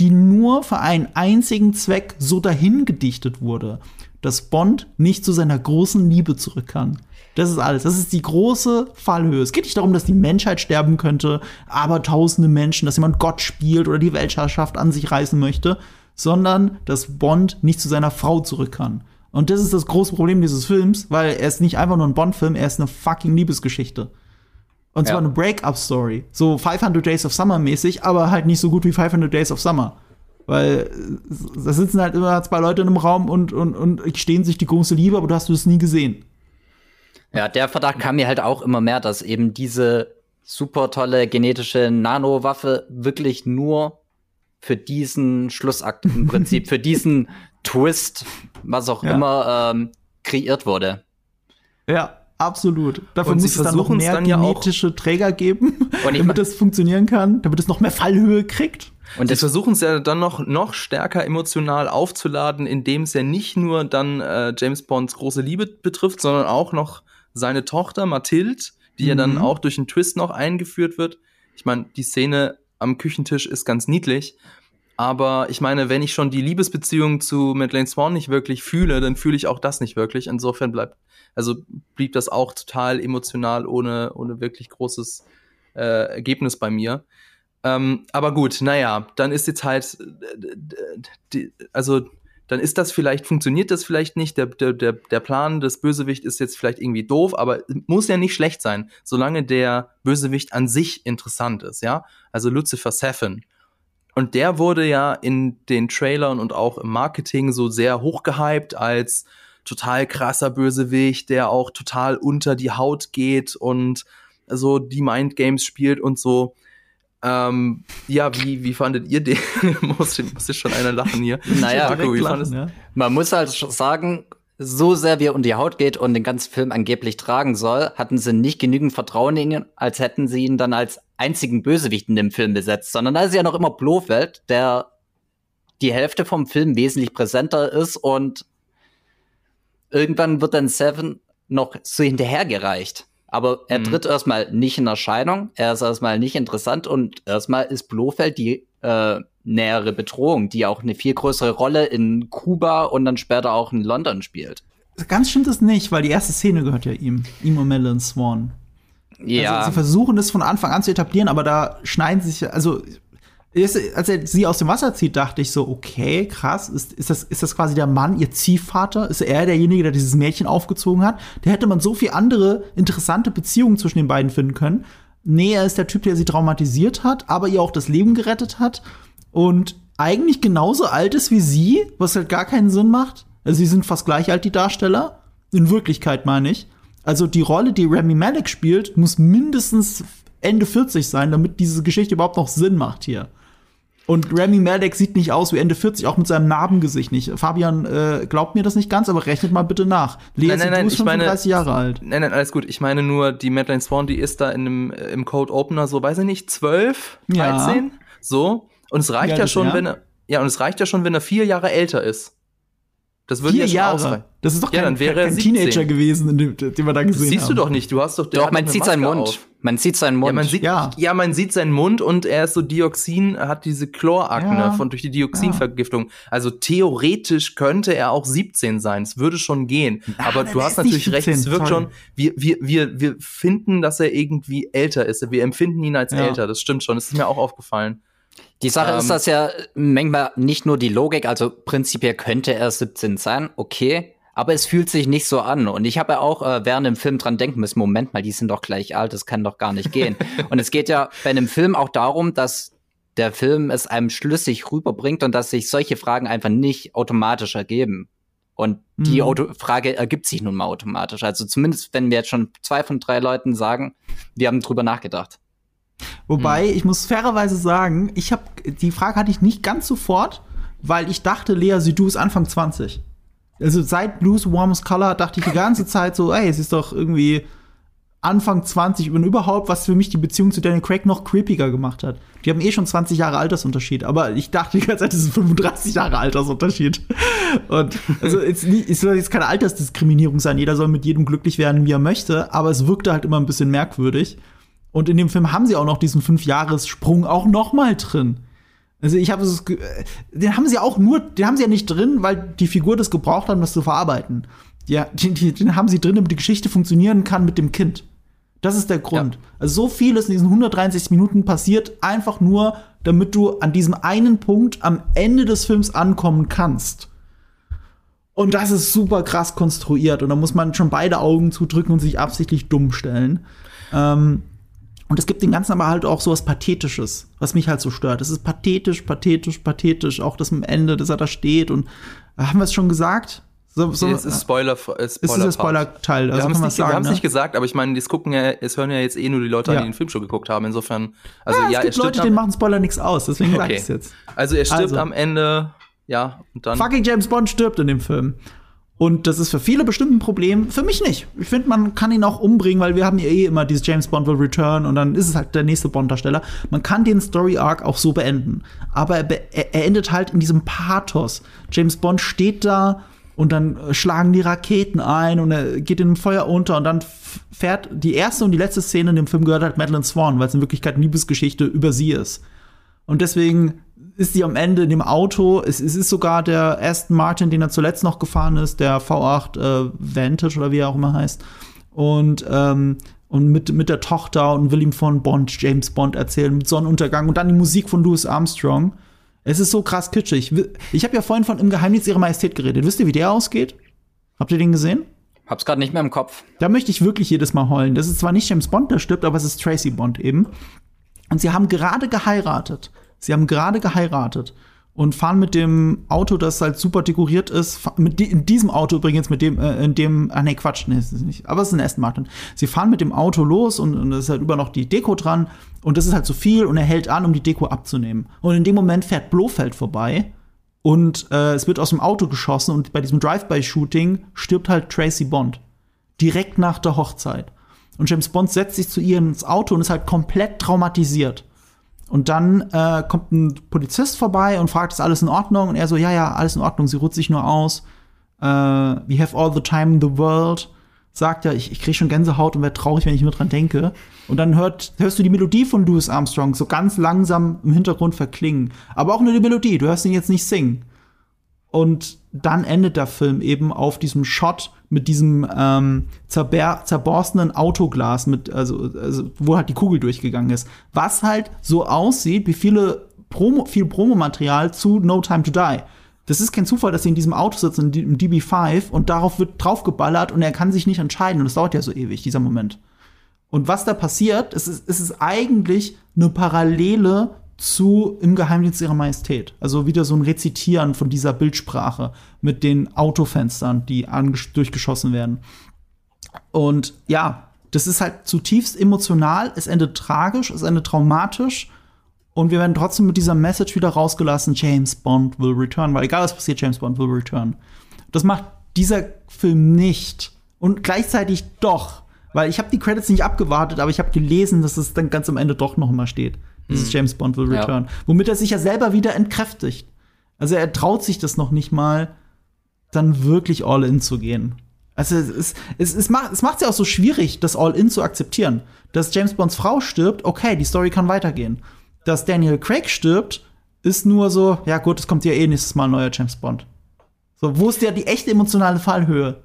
die nur für einen einzigen Zweck so dahin gedichtet wurde dass Bond nicht zu seiner großen Liebe zurück kann. Das ist alles. Das ist die große Fallhöhe. Es geht nicht darum, dass die Menschheit sterben könnte, aber tausende Menschen, dass jemand Gott spielt oder die Weltherrschaft an sich reißen möchte, sondern dass Bond nicht zu seiner Frau zurück kann. Und das ist das große Problem dieses Films, weil er ist nicht einfach nur ein Bond-Film, er ist eine fucking Liebesgeschichte. Und zwar ja. eine Break-up-Story. So 500 Days of Summer mäßig, aber halt nicht so gut wie 500 Days of Summer. Weil da sitzen halt immer zwei Leute in einem Raum und, und, und stehen sich die große Liebe, aber du hast es nie gesehen. Ja, der Verdacht kam mir halt auch immer mehr, dass eben diese super tolle genetische Nanowaffe wirklich nur für diesen Schlussakt im Prinzip, für diesen Twist, was auch ja. immer, ähm, kreiert wurde. Ja, absolut. Dafür muss es dann noch mehr dann genetische ja Träger geben, damit das funktionieren kann, damit es noch mehr Fallhöhe kriegt. Und sie versuchen es ja dann noch, noch stärker emotional aufzuladen, indem es ja nicht nur dann äh, James Bonds große Liebe betrifft, sondern auch noch seine Tochter Mathilde, die mhm. ja dann mhm. auch durch einen Twist noch eingeführt wird. Ich meine, die Szene am Küchentisch ist ganz niedlich. Aber ich meine, wenn ich schon die Liebesbeziehung zu Madeleine Swan nicht wirklich fühle, dann fühle ich auch das nicht wirklich. Insofern bleibt, also blieb das auch total emotional ohne, ohne wirklich großes äh, Ergebnis bei mir. Ähm, aber gut, naja, dann ist jetzt halt, die, also dann ist das vielleicht, funktioniert das vielleicht nicht. Der, der, der Plan des Bösewicht ist jetzt vielleicht irgendwie doof, aber muss ja nicht schlecht sein, solange der Bösewicht an sich interessant ist, ja. Also Lucifer Seven. Und der wurde ja in den Trailern und auch im Marketing so sehr hochgehypt als total krasser Bösewicht, der auch total unter die Haut geht und so die Mindgames spielt und so. Ähm, ja, wie, wie fandet ihr den? muss, muss schon einer lachen hier. Naja, Marco, wie lachen, ja? man muss halt sagen, so sehr wie er unter die Haut geht und den ganzen Film angeblich tragen soll, hatten sie nicht genügend Vertrauen in ihn, als hätten sie ihn dann als einzigen Bösewicht in dem Film besetzt, sondern da ist ja noch immer Blofeld, der die Hälfte vom Film wesentlich präsenter ist und irgendwann wird dann Seven noch so hinterhergereicht. Aber er mhm. tritt erstmal nicht in Erscheinung, er ist erstmal nicht interessant und erstmal ist Blofeld die äh, nähere Bedrohung, die auch eine viel größere Rolle in Kuba und dann später auch in London spielt. Ganz stimmt es nicht, weil die erste Szene gehört ja ihm, ihm und Madeline Swan. Ja. Also, sie versuchen es von Anfang an zu etablieren, aber da schneiden sich, also als er sie aus dem Wasser zieht, dachte ich so, okay, krass, ist, ist, das, ist das quasi der Mann, ihr Ziehvater? Ist er derjenige, der dieses Mädchen aufgezogen hat? Da hätte man so viel andere interessante Beziehungen zwischen den beiden finden können. Nee, er ist der Typ, der sie traumatisiert hat, aber ihr auch das Leben gerettet hat und eigentlich genauso alt ist wie sie, was halt gar keinen Sinn macht. Also sie sind fast gleich alt, die Darsteller. In Wirklichkeit meine ich. Also die Rolle, die Remy Malek spielt, muss mindestens Ende 40 sein, damit diese Geschichte überhaupt noch Sinn macht hier. Und Remy Malek sieht nicht aus wie Ende 40, auch mit seinem Narbengesicht nicht. Fabian äh, glaubt mir das nicht ganz, aber rechnet mal bitte nach. Lea nein, nein, nein, ist 35 Jahre alt. Nein, nein, alles gut. Ich meine nur, die Madeleine Swan, die ist da in dem, äh, im Code Opener so, weiß ich nicht, 12, 13, ja. so. Und es reicht ja, ja schon, ja. wenn er, ja, und es reicht ja schon, wenn er vier Jahre älter ist. Das würde Vier ja schon Jahre. ausreichen. Das ist doch Ja, kein, dann wäre er kein 17. Teenager gewesen, dem, den wir da Das gesehen siehst haben. du doch nicht. Du hast doch, Doch, man sieht seinen Mund. auf. Man sieht seinen Mund. Ja, man sieht, Ja. ja. man sieht seinen Mund und er ist so Dioxin, hat diese Chlorakne Ja. von durch die Dioxinvergiftung. Also theoretisch könnte er auch 17 sein. Es würde schon gehen. Aber nein, du hast natürlich recht. 17, Es wirkt sorry. schon, wir, wir, wir, wir finden, dass er irgendwie älter ist. Wir empfinden ihn als Ja. älter. Das stimmt schon. Das ist mir auch aufgefallen. Die Sache Ähm, ist, dass ja manchmal nicht nur die Logik, also prinzipiell könnte er 17 sein, okay, aber es fühlt sich nicht so an. Und ich habe ja auch äh, während dem Film dran denken müssen, Moment mal, die sind doch gleich alt, das kann doch gar nicht gehen. und es geht ja bei einem Film auch darum, dass der Film es einem schlüssig rüberbringt und dass sich solche Fragen einfach nicht automatisch ergeben. Und die Mhm. Auto Frage ergibt sich nun mal automatisch. Also zumindest, wenn wir jetzt schon zwei von drei Leuten sagen, wir haben drüber nachgedacht. Wobei, ich muss fairerweise sagen, ich habe die Frage hatte ich nicht ganz sofort, weil ich dachte, Lea Seydoux ist Anfang 20. Also seit Blues Warmest Color dachte ich die ganze Zeit so, ey, es ist doch irgendwie Anfang 20 und überhaupt, was für mich die Beziehung zu Daniel Craig noch creepiger gemacht hat. Die haben eh schon 20 Jahre Altersunterschied, aber ich dachte die ganze Zeit, das ist 35 Jahre Altersunterschied. Und also es, es soll jetzt keine Altersdiskriminierung sein, jeder soll mit jedem glücklich werden, wie er möchte, aber es wirkte halt immer ein bisschen merkwürdig. Und in dem Film haben sie auch noch diesen Fünfjahressprung auch noch mal drin. Also ich habe es, äh, den haben sie auch nur, den haben sie ja nicht drin, weil die Figur das gebraucht hat, um das zu verarbeiten. Ja, den, den, haben sie drin, damit die Geschichte funktionieren kann mit dem Kind. Das ist der Grund. Also so vieles in diesen 163 Minuten passiert einfach nur, damit du an diesem einen Punkt am Ende des Films ankommen kannst. Und das ist super krass konstruiert. Und da muss man schon beide Augen zudrücken und sich absichtlich dumm stellen. Ähm, und es gibt den Ganzen aber halt auch so was Pathetisches, was mich halt so stört. Es ist pathetisch, pathetisch, pathetisch. Auch das am Ende, dass er da steht. Und äh, haben wir es schon gesagt? So, so, es ist Spoiler, äh, es Spoiler ist der Spoiler-Teil. Wir Also haben kann es nicht, wir ne? nicht gesagt, aber ich meine, das gucken ja, es hören ja jetzt eh nur die Leute Ja. an, die den Film schon geguckt haben. Insofern, also ja, ja, es gibt Leute, denen machen Spoiler nichts aus. Deswegen Okay. ich es jetzt. also er stirbt Also. am Ende, ja, und dann. Fucking James Bond stirbt in dem Film. Und das ist für viele bestimmt ein Problem, für mich nicht. Ich finde, man kann ihn auch umbringen, weil wir haben ja eh immer dieses James Bond will return und dann ist es halt der nächste Bond-Darsteller. Man kann den Story-Arc auch so beenden. Aber er, be er endet halt in diesem Pathos. James Bond steht da und dann äh, schlagen die Raketen ein und er geht in dem Feuer unter und dann fährt die erste und die letzte Szene in dem Film gehört halt Madeline Swan, weil es in Wirklichkeit eine Liebesgeschichte über sie ist. Und deswegen ist sie am Ende in dem Auto. Es, es ist sogar der Aston Martin, den er zuletzt noch gefahren ist, der V8 äh, Vantage oder wie er auch immer heißt. Und, ähm, und mit, mit der Tochter und will ihm von Bond, James Bond erzählen, mit Sonnenuntergang und dann die Musik von Louis Armstrong. Es ist so krass kitschig. Ich habe ja vorhin von Im Geheimnis ihrer Majestät geredet. Wisst ihr, wie der ausgeht? Habt ihr den gesehen? Hab's gerade nicht mehr im Kopf. Da möchte ich wirklich jedes Mal heulen. Das ist zwar nicht James Bond, der stirbt, aber es ist Tracy Bond eben. Und sie haben gerade geheiratet. Sie haben gerade geheiratet und fahren mit dem Auto, das halt super dekoriert ist, mit di in diesem Auto übrigens, mit dem, äh, in dem, ah nee, Quatsch, nee, ist es nicht, aber es ist ein Aston Martin. Sie fahren mit dem Auto los und, und es ist halt über noch die Deko dran und das ist halt zu viel und er hält an, um die Deko abzunehmen. Und in dem Moment fährt Blofeld vorbei und äh, es wird aus dem Auto geschossen und bei diesem Drive-by-Shooting stirbt halt Tracy Bond direkt nach der Hochzeit. Und James Bond setzt sich zu ihr ins Auto und ist halt komplett traumatisiert. Und dann äh, kommt ein Polizist vorbei und fragt, ist alles in Ordnung? Und er so, ja, ja, alles in Ordnung, sie ruht sich nur aus. Äh, we have all the time in the world. Sagt er, ich, ich kriege schon Gänsehaut und werde traurig, wenn ich nur dran denke. Und dann hört, hörst du die Melodie von Louis Armstrong so ganz langsam im Hintergrund verklingen. Aber auch nur die Melodie, du hörst ihn jetzt nicht singen. Und dann endet der Film eben auf diesem Shot mit diesem ähm, zerborstenen Autoglas, mit, also, also, wo halt die Kugel durchgegangen ist. Was halt so aussieht wie viele Promo, viel Promomaterial zu No Time to Die. Das ist kein Zufall, dass sie in diesem Auto sitzen, im DB5, und darauf wird draufgeballert und er kann sich nicht entscheiden. Und das dauert ja so ewig, dieser Moment. Und was da passiert, es ist, es ist eigentlich eine Parallele zu Im Geheimdienst ihrer Majestät. Also wieder so ein Rezitieren von dieser Bildsprache mit den Autofenstern, die durchgeschossen werden. Und ja, das ist halt zutiefst emotional, es endet tragisch, es endet traumatisch. Und wir werden trotzdem mit dieser Message wieder rausgelassen, James Bond will return, weil egal was passiert, James Bond will return. Das macht dieser Film nicht. Und gleichzeitig doch. Weil ich habe die Credits nicht abgewartet, aber ich habe gelesen, dass es dann ganz am Ende doch noch mal steht. Dieses James Bond will Ja. return. Womit er sich ja selber wieder entkräftigt. Also er traut sich das noch nicht mal, dann wirklich all in zu gehen. Also es, es, es, es macht es macht ja auch so schwierig, das all in zu akzeptieren. Dass James Bonds Frau stirbt, okay, die Story kann weitergehen. Dass Daniel Craig stirbt, ist nur so, ja gut, es kommt ja eh nächstes Mal ein neuer James Bond. So, wo ist ja die echte emotionale Fallhöhe?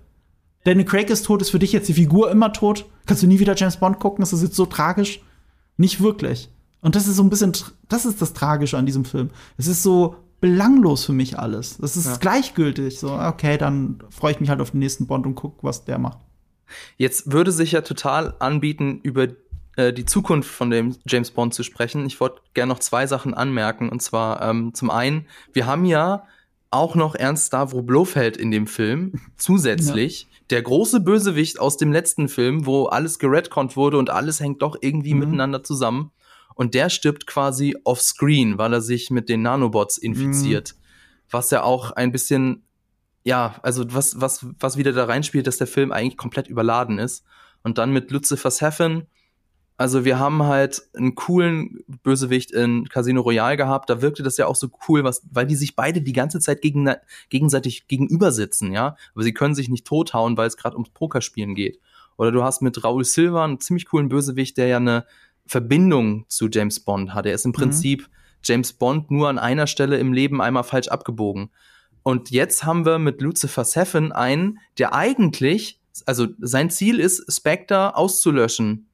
Daniel Craig ist tot, ist für dich jetzt die Figur immer tot? Kannst du nie wieder James Bond gucken? Ist das jetzt so tragisch? Nicht wirklich. Und das ist so ein bisschen, das ist das Tragische an diesem Film. Es ist so belanglos für mich alles. Das ist ja. gleichgültig. So, okay, dann freue ich mich halt auf den nächsten Bond und guck, was der macht. Jetzt würde sich ja total anbieten, über äh, die Zukunft von dem James Bond zu sprechen. Ich wollte gerne noch zwei Sachen anmerken. Und zwar ähm, zum einen, wir haben ja auch noch Ernst Stavro Blofeld in dem Film zusätzlich. Ja. Der große Bösewicht aus dem letzten Film, wo alles geredconnt wurde und alles hängt doch irgendwie mhm. miteinander zusammen und der stirbt quasi off-screen, weil er sich mit den Nanobots infiziert. Mhm. Was ja auch ein bisschen, ja, also was, was, was wieder da reinspielt, dass der Film eigentlich komplett überladen ist. Und dann mit Lucifer's Heaven, also wir haben halt einen coolen Bösewicht in Casino Royale gehabt, da wirkte das ja auch so cool, was, weil die sich beide die ganze Zeit gegen, gegenseitig gegenüber sitzen, ja. Aber sie können sich nicht tothauen, weil es gerade ums Pokerspielen geht. Oder du hast mit Raul Silva einen ziemlich coolen Bösewicht, der ja eine, Verbindung zu James Bond hat. Er ist im mhm. Prinzip James Bond nur an einer Stelle im Leben einmal falsch abgebogen. Und jetzt haben wir mit Lucifer Seven einen, der eigentlich, also sein Ziel ist, Spectre auszulöschen.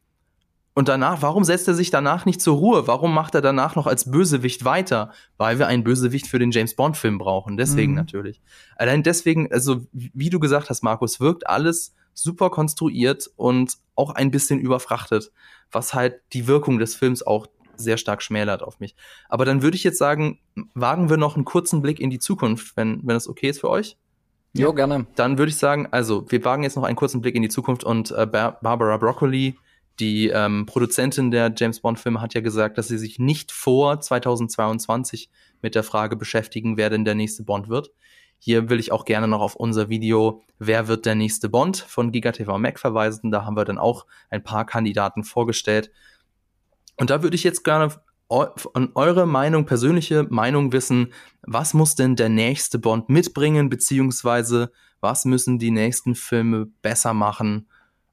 Und danach, warum setzt er sich danach nicht zur Ruhe? Warum macht er danach noch als Bösewicht weiter? Weil wir einen Bösewicht für den James Bond Film brauchen. Deswegen mhm. natürlich. Allein deswegen, also wie du gesagt hast, Markus, wirkt alles super konstruiert und auch ein bisschen überfrachtet was halt die Wirkung des Films auch sehr stark schmälert auf mich. Aber dann würde ich jetzt sagen, wagen wir noch einen kurzen Blick in die Zukunft, wenn, wenn das okay ist für euch? Jo, gerne. Dann würde ich sagen, also wir wagen jetzt noch einen kurzen Blick in die Zukunft und äh, Barbara Broccoli, die ähm, Produzentin der James Bond-Filme, hat ja gesagt, dass sie sich nicht vor 2022 mit der Frage beschäftigen, wer denn der nächste Bond wird. Hier will ich auch gerne noch auf unser Video Wer wird der nächste Bond von GigaTV Mac verweisen. Da haben wir dann auch ein paar Kandidaten vorgestellt. Und da würde ich jetzt gerne an eure Meinung, persönliche Meinung wissen, was muss denn der nächste Bond mitbringen, beziehungsweise was müssen die nächsten Filme besser machen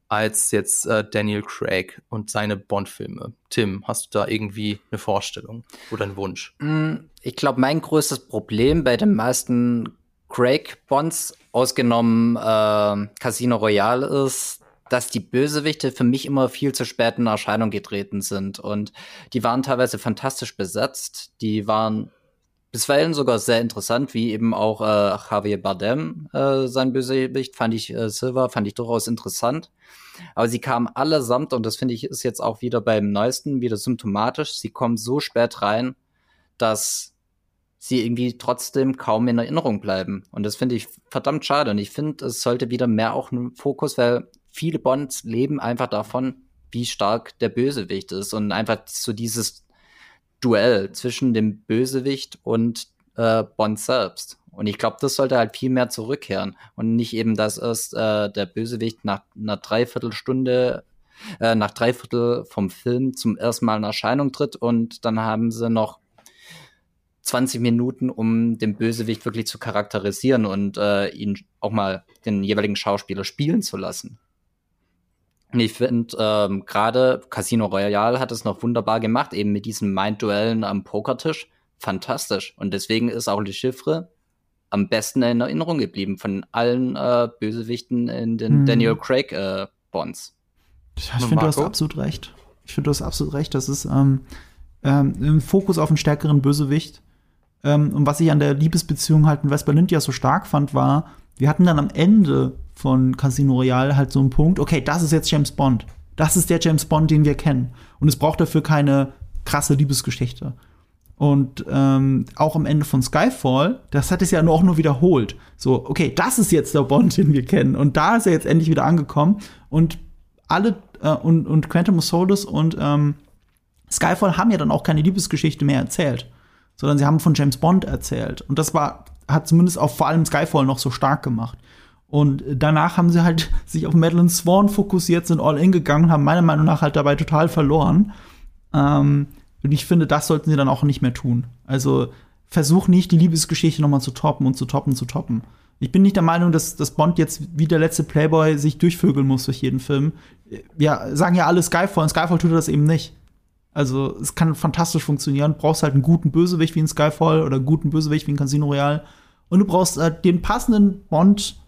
als jetzt äh, Daniel Craig und seine Bond-Filme? Tim, hast du da irgendwie eine Vorstellung oder einen Wunsch? Mm, ich glaube, mein größtes Problem bei den meisten Craig Bonds, ausgenommen äh, Casino Royale, ist, dass die Bösewichte für mich immer viel zu spät in Erscheinung getreten sind. Und die waren teilweise fantastisch besetzt. Die waren bisweilen sogar sehr interessant, wie eben auch äh, Javier Bardem, äh, sein Bösewicht, fand ich äh, Silver, fand ich durchaus interessant. Aber sie kamen allesamt, und das finde ich ist jetzt auch wieder beim neuesten wieder symptomatisch, sie kommen so spät rein, dass sie irgendwie trotzdem kaum in Erinnerung bleiben. Und das finde ich verdammt schade. Und ich finde, es sollte wieder mehr auch ein Fokus, weil viele Bonds leben einfach davon, wie stark der Bösewicht ist und einfach so dieses Duell zwischen dem Bösewicht und äh, Bond selbst. Und ich glaube, das sollte halt viel mehr zurückkehren und nicht eben, dass erst äh, der Bösewicht nach einer Dreiviertelstunde, äh, nach Dreiviertel vom Film zum ersten Mal in Erscheinung tritt und dann haben sie noch 20 Minuten, um den Bösewicht wirklich zu charakterisieren und äh, ihn auch mal den jeweiligen Schauspieler spielen zu lassen. Und ich finde, ähm, gerade Casino Royale hat es noch wunderbar gemacht, eben mit diesen Mind-Duellen am Pokertisch. Fantastisch. Und deswegen ist auch Le Chiffre am besten in Erinnerung geblieben von allen äh, Bösewichten in den hm. Daniel Craig äh, Bonds. Ich finde, du hast absolut recht. Ich finde, du hast absolut recht. Das ist ähm, ähm, ein Fokus auf einen stärkeren Bösewicht ähm, und was ich an der Liebesbeziehung halt in Vesper Lyndia so stark fand, war, wir hatten dann am Ende von Casino Royale halt so einen Punkt, okay, das ist jetzt James Bond. Das ist der James Bond, den wir kennen. Und es braucht dafür keine krasse Liebesgeschichte. Und ähm, auch am Ende von Skyfall, das hat es ja auch nur wiederholt. So, okay, das ist jetzt der Bond, den wir kennen. Und da ist er jetzt endlich wieder angekommen. Und alle äh, und, und Quantum of Solace und ähm, Skyfall haben ja dann auch keine Liebesgeschichte mehr erzählt sondern sie haben von James Bond erzählt. Und das war, hat zumindest auch vor allem Skyfall noch so stark gemacht. Und danach haben sie halt sich auf Madeline Swan fokussiert, sind all in gegangen, haben meiner Meinung nach halt dabei total verloren. Ähm, und ich finde, das sollten sie dann auch nicht mehr tun. Also versuch nicht, die Liebesgeschichte noch mal zu toppen und zu toppen, zu toppen. Ich bin nicht der Meinung, dass, dass Bond jetzt wie der letzte Playboy sich durchvögeln muss durch jeden Film. Ja, sagen ja alle Skyfall und Skyfall tut das eben nicht. Also es kann fantastisch funktionieren. Du brauchst halt einen guten Bösewicht wie in Skyfall oder einen guten Bösewicht wie in Casino Royale. Und du brauchst halt den passenden Bond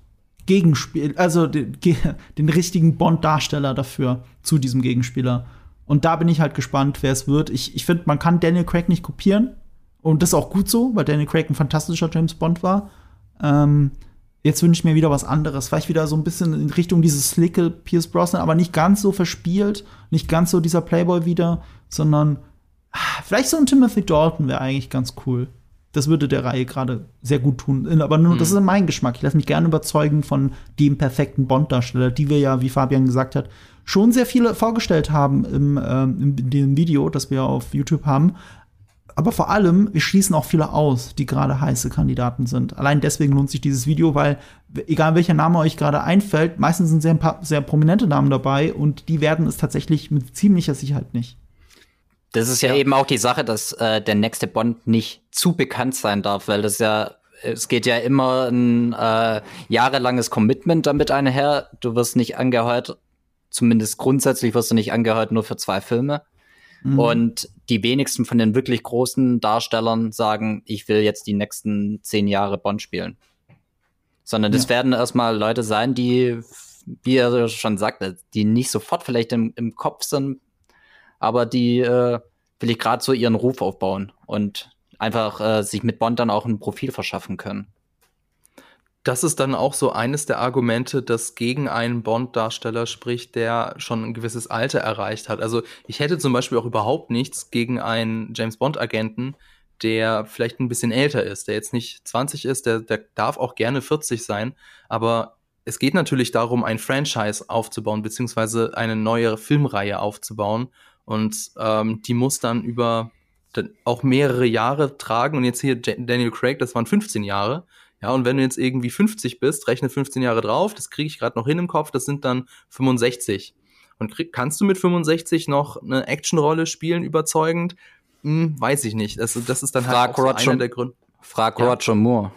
Gegenspiel, also den, den richtigen Bond-Darsteller dafür zu diesem Gegenspieler. Und da bin ich halt gespannt, wer es wird. Ich, ich finde, man kann Daniel Craig nicht kopieren. Und das ist auch gut so, weil Daniel Craig ein fantastischer James Bond war. Ähm, jetzt wünsche ich mir wieder was anderes. Vielleicht wieder so ein bisschen in Richtung dieses slicke Pierce Brosnan, aber nicht ganz so verspielt, nicht ganz so dieser Playboy wieder, sondern ah, vielleicht so ein Timothy Dalton wäre eigentlich ganz cool. Das würde der Reihe gerade sehr gut tun. Aber nur, mhm. das ist mein Geschmack. Ich lasse mich gerne überzeugen von dem perfekten Bond-Darsteller, die wir ja, wie Fabian gesagt hat, schon sehr viele vorgestellt haben im, ähm, in dem Video, das wir auf YouTube haben. Aber vor allem, wir schließen auch viele aus, die gerade heiße Kandidaten sind. Allein deswegen lohnt sich dieses Video, weil egal welcher Name euch gerade einfällt, meistens sind sehr, ein paar sehr prominente Namen dabei und die werden es tatsächlich mit ziemlicher Sicherheit nicht. Das ist ja, ja, eben auch die Sache, dass äh, der nächste Bond nicht zu bekannt sein darf, weil das ja, es geht ja immer ein äh, jahrelanges Commitment damit einher. Du wirst nicht angehört, zumindest grundsätzlich wirst du nicht angehört nur für zwei Filme. Mhm. Und die wenigsten von den wirklich großen Darstellern sagen, ich will jetzt die nächsten zehn Jahre Bond spielen. Sondern das ja. werden erstmal Leute sein, die, wie er schon sagte, die nicht sofort vielleicht im, im Kopf sind, aber die äh, will ich gerade so ihren Ruf aufbauen und einfach äh, sich mit Bond dann auch ein Profil verschaffen können das ist dann auch so eines der Argumente, das gegen einen Bond-Darsteller spricht, der schon ein gewisses Alter erreicht hat. Also ich hätte zum Beispiel auch überhaupt nichts gegen einen James Bond-Agenten, der vielleicht ein bisschen älter ist, der jetzt nicht 20 ist, der, der darf auch gerne 40 sein, aber es geht natürlich darum, ein Franchise aufzubauen, beziehungsweise eine neue Filmreihe aufzubauen. Und ähm, die muss dann über auch mehrere Jahre tragen. Und jetzt hier Daniel Craig, das waren 15 Jahre. Ja, und wenn du jetzt irgendwie 50 bist, rechne 15 Jahre drauf, das kriege ich gerade noch hin im Kopf, das sind dann 65. Und krieg, kannst du mit 65 noch eine Actionrolle spielen, überzeugend? Hm, weiß ich nicht. Das, das ist dann halt Frag halt so einer der Gründe. Frag ja. Roger Moore.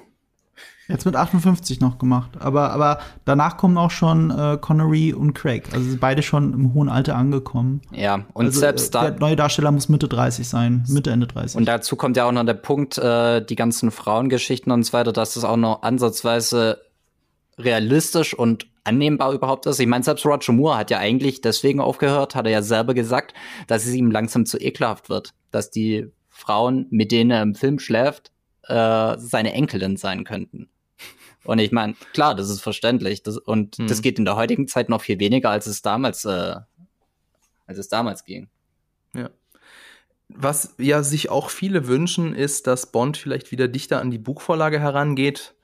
Jetzt mit 58 noch gemacht. Aber, aber danach kommen auch schon äh, Connery und Craig. Also sind beide schon im hohen Alter angekommen. Ja, und also, selbst äh, da. Der neue Darsteller muss Mitte 30 sein. Mitte, Ende 30. Und dazu kommt ja auch noch der Punkt, äh, die ganzen Frauengeschichten und so weiter, dass das auch noch ansatzweise realistisch und annehmbar überhaupt ist. Ich meine, selbst Roger Moore hat ja eigentlich deswegen aufgehört, hat er ja selber gesagt, dass es ihm langsam zu ekelhaft wird, dass die Frauen, mit denen er im Film schläft, äh, seine Enkelin sein könnten. Und ich meine, klar, das ist verständlich. Das, und mhm. das geht in der heutigen Zeit noch viel weniger, als es damals, äh, als es damals ging. Ja. Was ja sich auch viele wünschen, ist, dass Bond vielleicht wieder dichter an die Buchvorlage herangeht.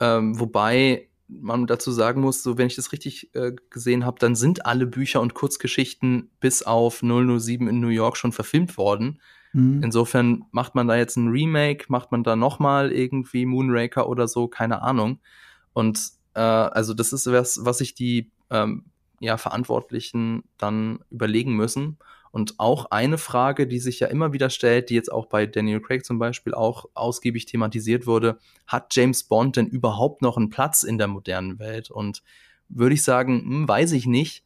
Ähm, wobei man dazu sagen muss, so wenn ich das richtig äh, gesehen habe, dann sind alle Bücher und Kurzgeschichten bis auf 007 in New York schon verfilmt worden. Mhm. Insofern macht man da jetzt ein Remake, macht man da nochmal irgendwie Moonraker oder so, keine Ahnung. Und äh, also das ist was, was sich die ähm, ja, Verantwortlichen dann überlegen müssen. Und auch eine Frage, die sich ja immer wieder stellt, die jetzt auch bei Daniel Craig zum Beispiel auch ausgiebig thematisiert wurde, hat James Bond denn überhaupt noch einen Platz in der modernen Welt? Und würde ich sagen, hm, weiß ich nicht,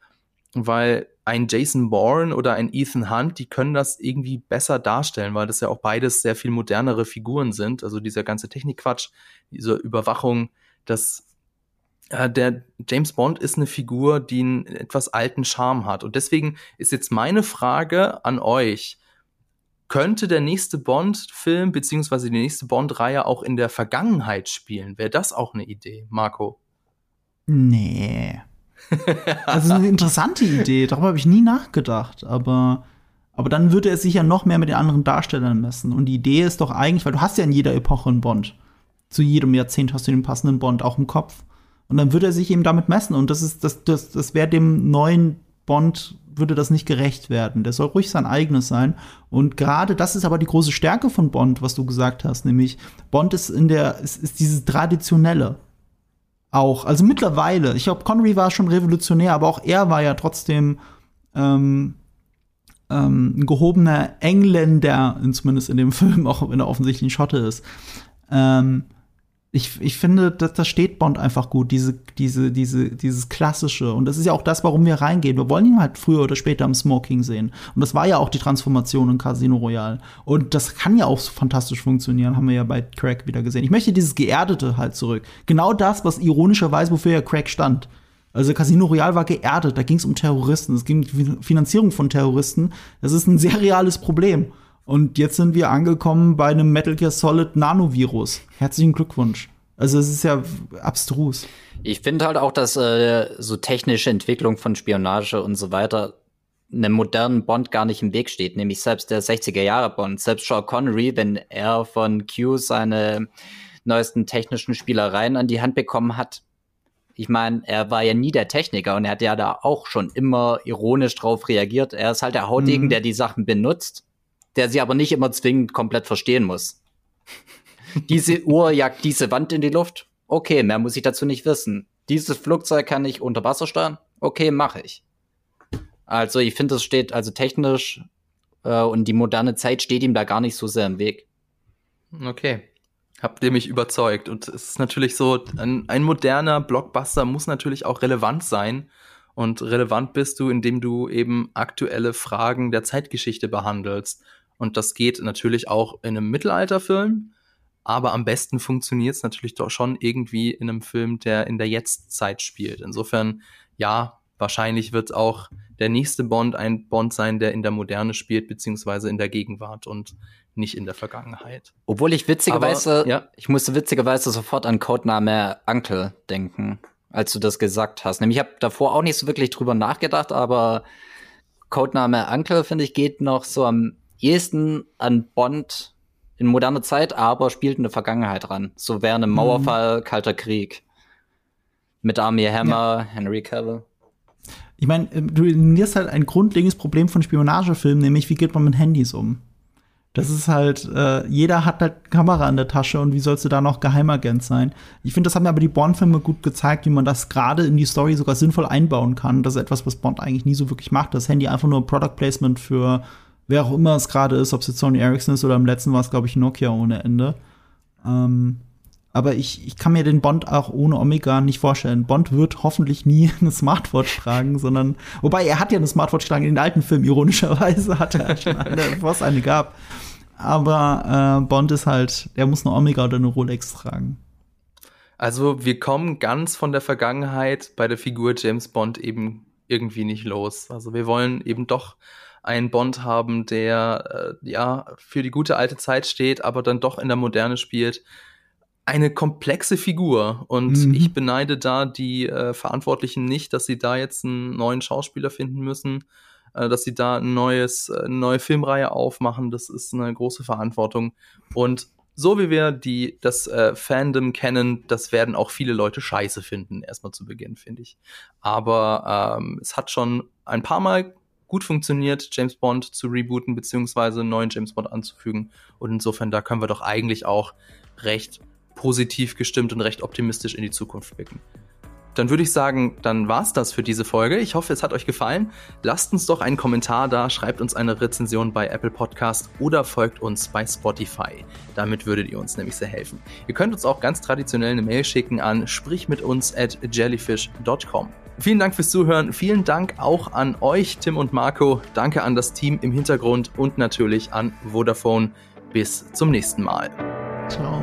weil ein Jason Bourne oder ein Ethan Hunt, die können das irgendwie besser darstellen, weil das ja auch beides sehr viel modernere Figuren sind. Also dieser ganze Technikquatsch, diese Überwachung, das äh, der James Bond ist eine Figur, die einen etwas alten Charme hat. Und deswegen ist jetzt meine Frage an euch. Könnte der nächste Bond-Film beziehungsweise die nächste Bond-Reihe auch in der Vergangenheit spielen? Wäre das auch eine Idee, Marco? Nee. Also eine interessante Idee, darüber habe ich nie nachgedacht, aber, aber dann würde er sich ja noch mehr mit den anderen Darstellern messen. Und die Idee ist doch eigentlich, weil du hast ja in jeder Epoche einen Bond. Zu jedem Jahrzehnt hast du den passenden Bond auch im Kopf. Und dann würde er sich eben damit messen. Und das ist, das, das, das wäre dem neuen Bond, würde das nicht gerecht werden. Der soll ruhig sein eigenes sein. Und gerade das ist aber die große Stärke von Bond, was du gesagt hast, nämlich Bond ist in der, ist, ist dieses Traditionelle auch. Also mittlerweile, ich glaube, Connery war schon revolutionär, aber auch er war ja trotzdem ähm, ähm, ein gehobener Engländer, zumindest in dem Film, auch wenn er offensichtlich ein Schotte ist. Ähm, ich, ich finde, das, das steht Bond einfach gut, diese, diese, diese, dieses Klassische. Und das ist ja auch das, warum wir reingehen. Wir wollen ihn halt früher oder später im Smoking sehen. Und das war ja auch die Transformation in Casino Royale. Und das kann ja auch so fantastisch funktionieren, haben wir ja bei Craig wieder gesehen. Ich möchte dieses Geerdete halt zurück. Genau das, was ironischerweise, wofür ja Craig stand. Also Casino Royale war geerdet, da ging es um Terroristen, es ging um die Finanzierung von Terroristen. Das ist ein sehr reales Problem. Und jetzt sind wir angekommen bei einem Metal Gear Solid Nanovirus. Herzlichen Glückwunsch. Also es ist ja abstrus. Ich finde halt auch, dass äh, so technische Entwicklung von Spionage und so weiter einem modernen Bond gar nicht im Weg steht, nämlich selbst der 60er Jahre Bond, selbst Sean Connery, wenn er von Q seine neuesten technischen Spielereien an die Hand bekommen hat. Ich meine, er war ja nie der Techniker und er hat ja da auch schon immer ironisch drauf reagiert. Er ist halt der Hautigen, mhm. der die Sachen benutzt der sie aber nicht immer zwingend komplett verstehen muss. diese Uhr jagt diese Wand in die Luft. Okay, mehr muss ich dazu nicht wissen. Dieses Flugzeug kann ich unter Wasser steuern. Okay, mache ich. Also ich finde, es steht also technisch äh, und die moderne Zeit steht ihm da gar nicht so sehr im Weg. Okay. Habt ihr mich überzeugt. Und es ist natürlich so, ein, ein moderner Blockbuster muss natürlich auch relevant sein. Und relevant bist du, indem du eben aktuelle Fragen der Zeitgeschichte behandelst. Und das geht natürlich auch in einem Mittelalterfilm, aber am besten funktioniert es natürlich doch schon irgendwie in einem Film, der in der Jetztzeit spielt. Insofern, ja, wahrscheinlich wird auch der nächste Bond ein Bond sein, der in der Moderne spielt, beziehungsweise in der Gegenwart und nicht in der Vergangenheit. Obwohl ich witzigerweise, ja. ich musste witzigerweise sofort an Codename Uncle denken, als du das gesagt hast. Nämlich, ich habe davor auch nicht so wirklich drüber nachgedacht, aber Codename Uncle, finde ich, geht noch so am ehesten an Bond in moderner Zeit, aber spielt in der Vergangenheit ran. So wäre ein Mauerfall, mhm. Kalter Krieg. Mit Armie Hammer, ja. Henry Cavill. Ich meine, äh, du eliminierst halt ein grundlegendes Problem von Spionagefilmen, nämlich wie geht man mit Handys um? Das ist halt, äh, jeder hat halt Kamera in der Tasche und wie sollst du da noch Geheimagent sein? Ich finde, das haben aber die Bond-Filme gut gezeigt, wie man das gerade in die Story sogar sinnvoll einbauen kann. Das ist etwas, was Bond eigentlich nie so wirklich macht. Das Handy einfach nur Product Placement für wer auch immer es gerade ist, ob es jetzt Sony Ericsson ist oder im letzten war es, glaube ich, Nokia ohne Ende. Ähm, aber ich, ich kann mir den Bond auch ohne Omega nicht vorstellen. Bond wird hoffentlich nie eine Smartwatch tragen, sondern, wobei er hat ja eine Smartwatch getragen in den alten Filmen, ironischerweise hat er schon eine, bevor es eine gab. Aber äh, Bond ist halt, er muss eine Omega oder eine Rolex tragen. Also wir kommen ganz von der Vergangenheit bei der Figur James Bond eben irgendwie nicht los. Also wir wollen eben doch einen Bond haben, der äh, ja für die gute alte Zeit steht, aber dann doch in der Moderne spielt. Eine komplexe Figur und mhm. ich beneide da die äh, Verantwortlichen nicht, dass sie da jetzt einen neuen Schauspieler finden müssen, äh, dass sie da ein neues, äh, eine neue Filmreihe aufmachen. Das ist eine große Verantwortung und so wie wir die, das äh, Fandom kennen, das werden auch viele Leute scheiße finden, erstmal zu Beginn, finde ich. Aber ähm, es hat schon ein paar Mal gut funktioniert, James Bond zu rebooten, beziehungsweise einen neuen James Bond anzufügen. Und insofern, da können wir doch eigentlich auch recht positiv gestimmt und recht optimistisch in die Zukunft blicken. Dann würde ich sagen, dann war's das für diese Folge. Ich hoffe, es hat euch gefallen. Lasst uns doch einen Kommentar da, schreibt uns eine Rezension bei Apple Podcast oder folgt uns bei Spotify. Damit würdet ihr uns nämlich sehr helfen. Ihr könnt uns auch ganz traditionell eine Mail schicken an sprichmituns at jellyfish.com. Vielen Dank fürs Zuhören. Vielen Dank auch an euch, Tim und Marco. Danke an das Team im Hintergrund und natürlich an Vodafone. Bis zum nächsten Mal. Ciao.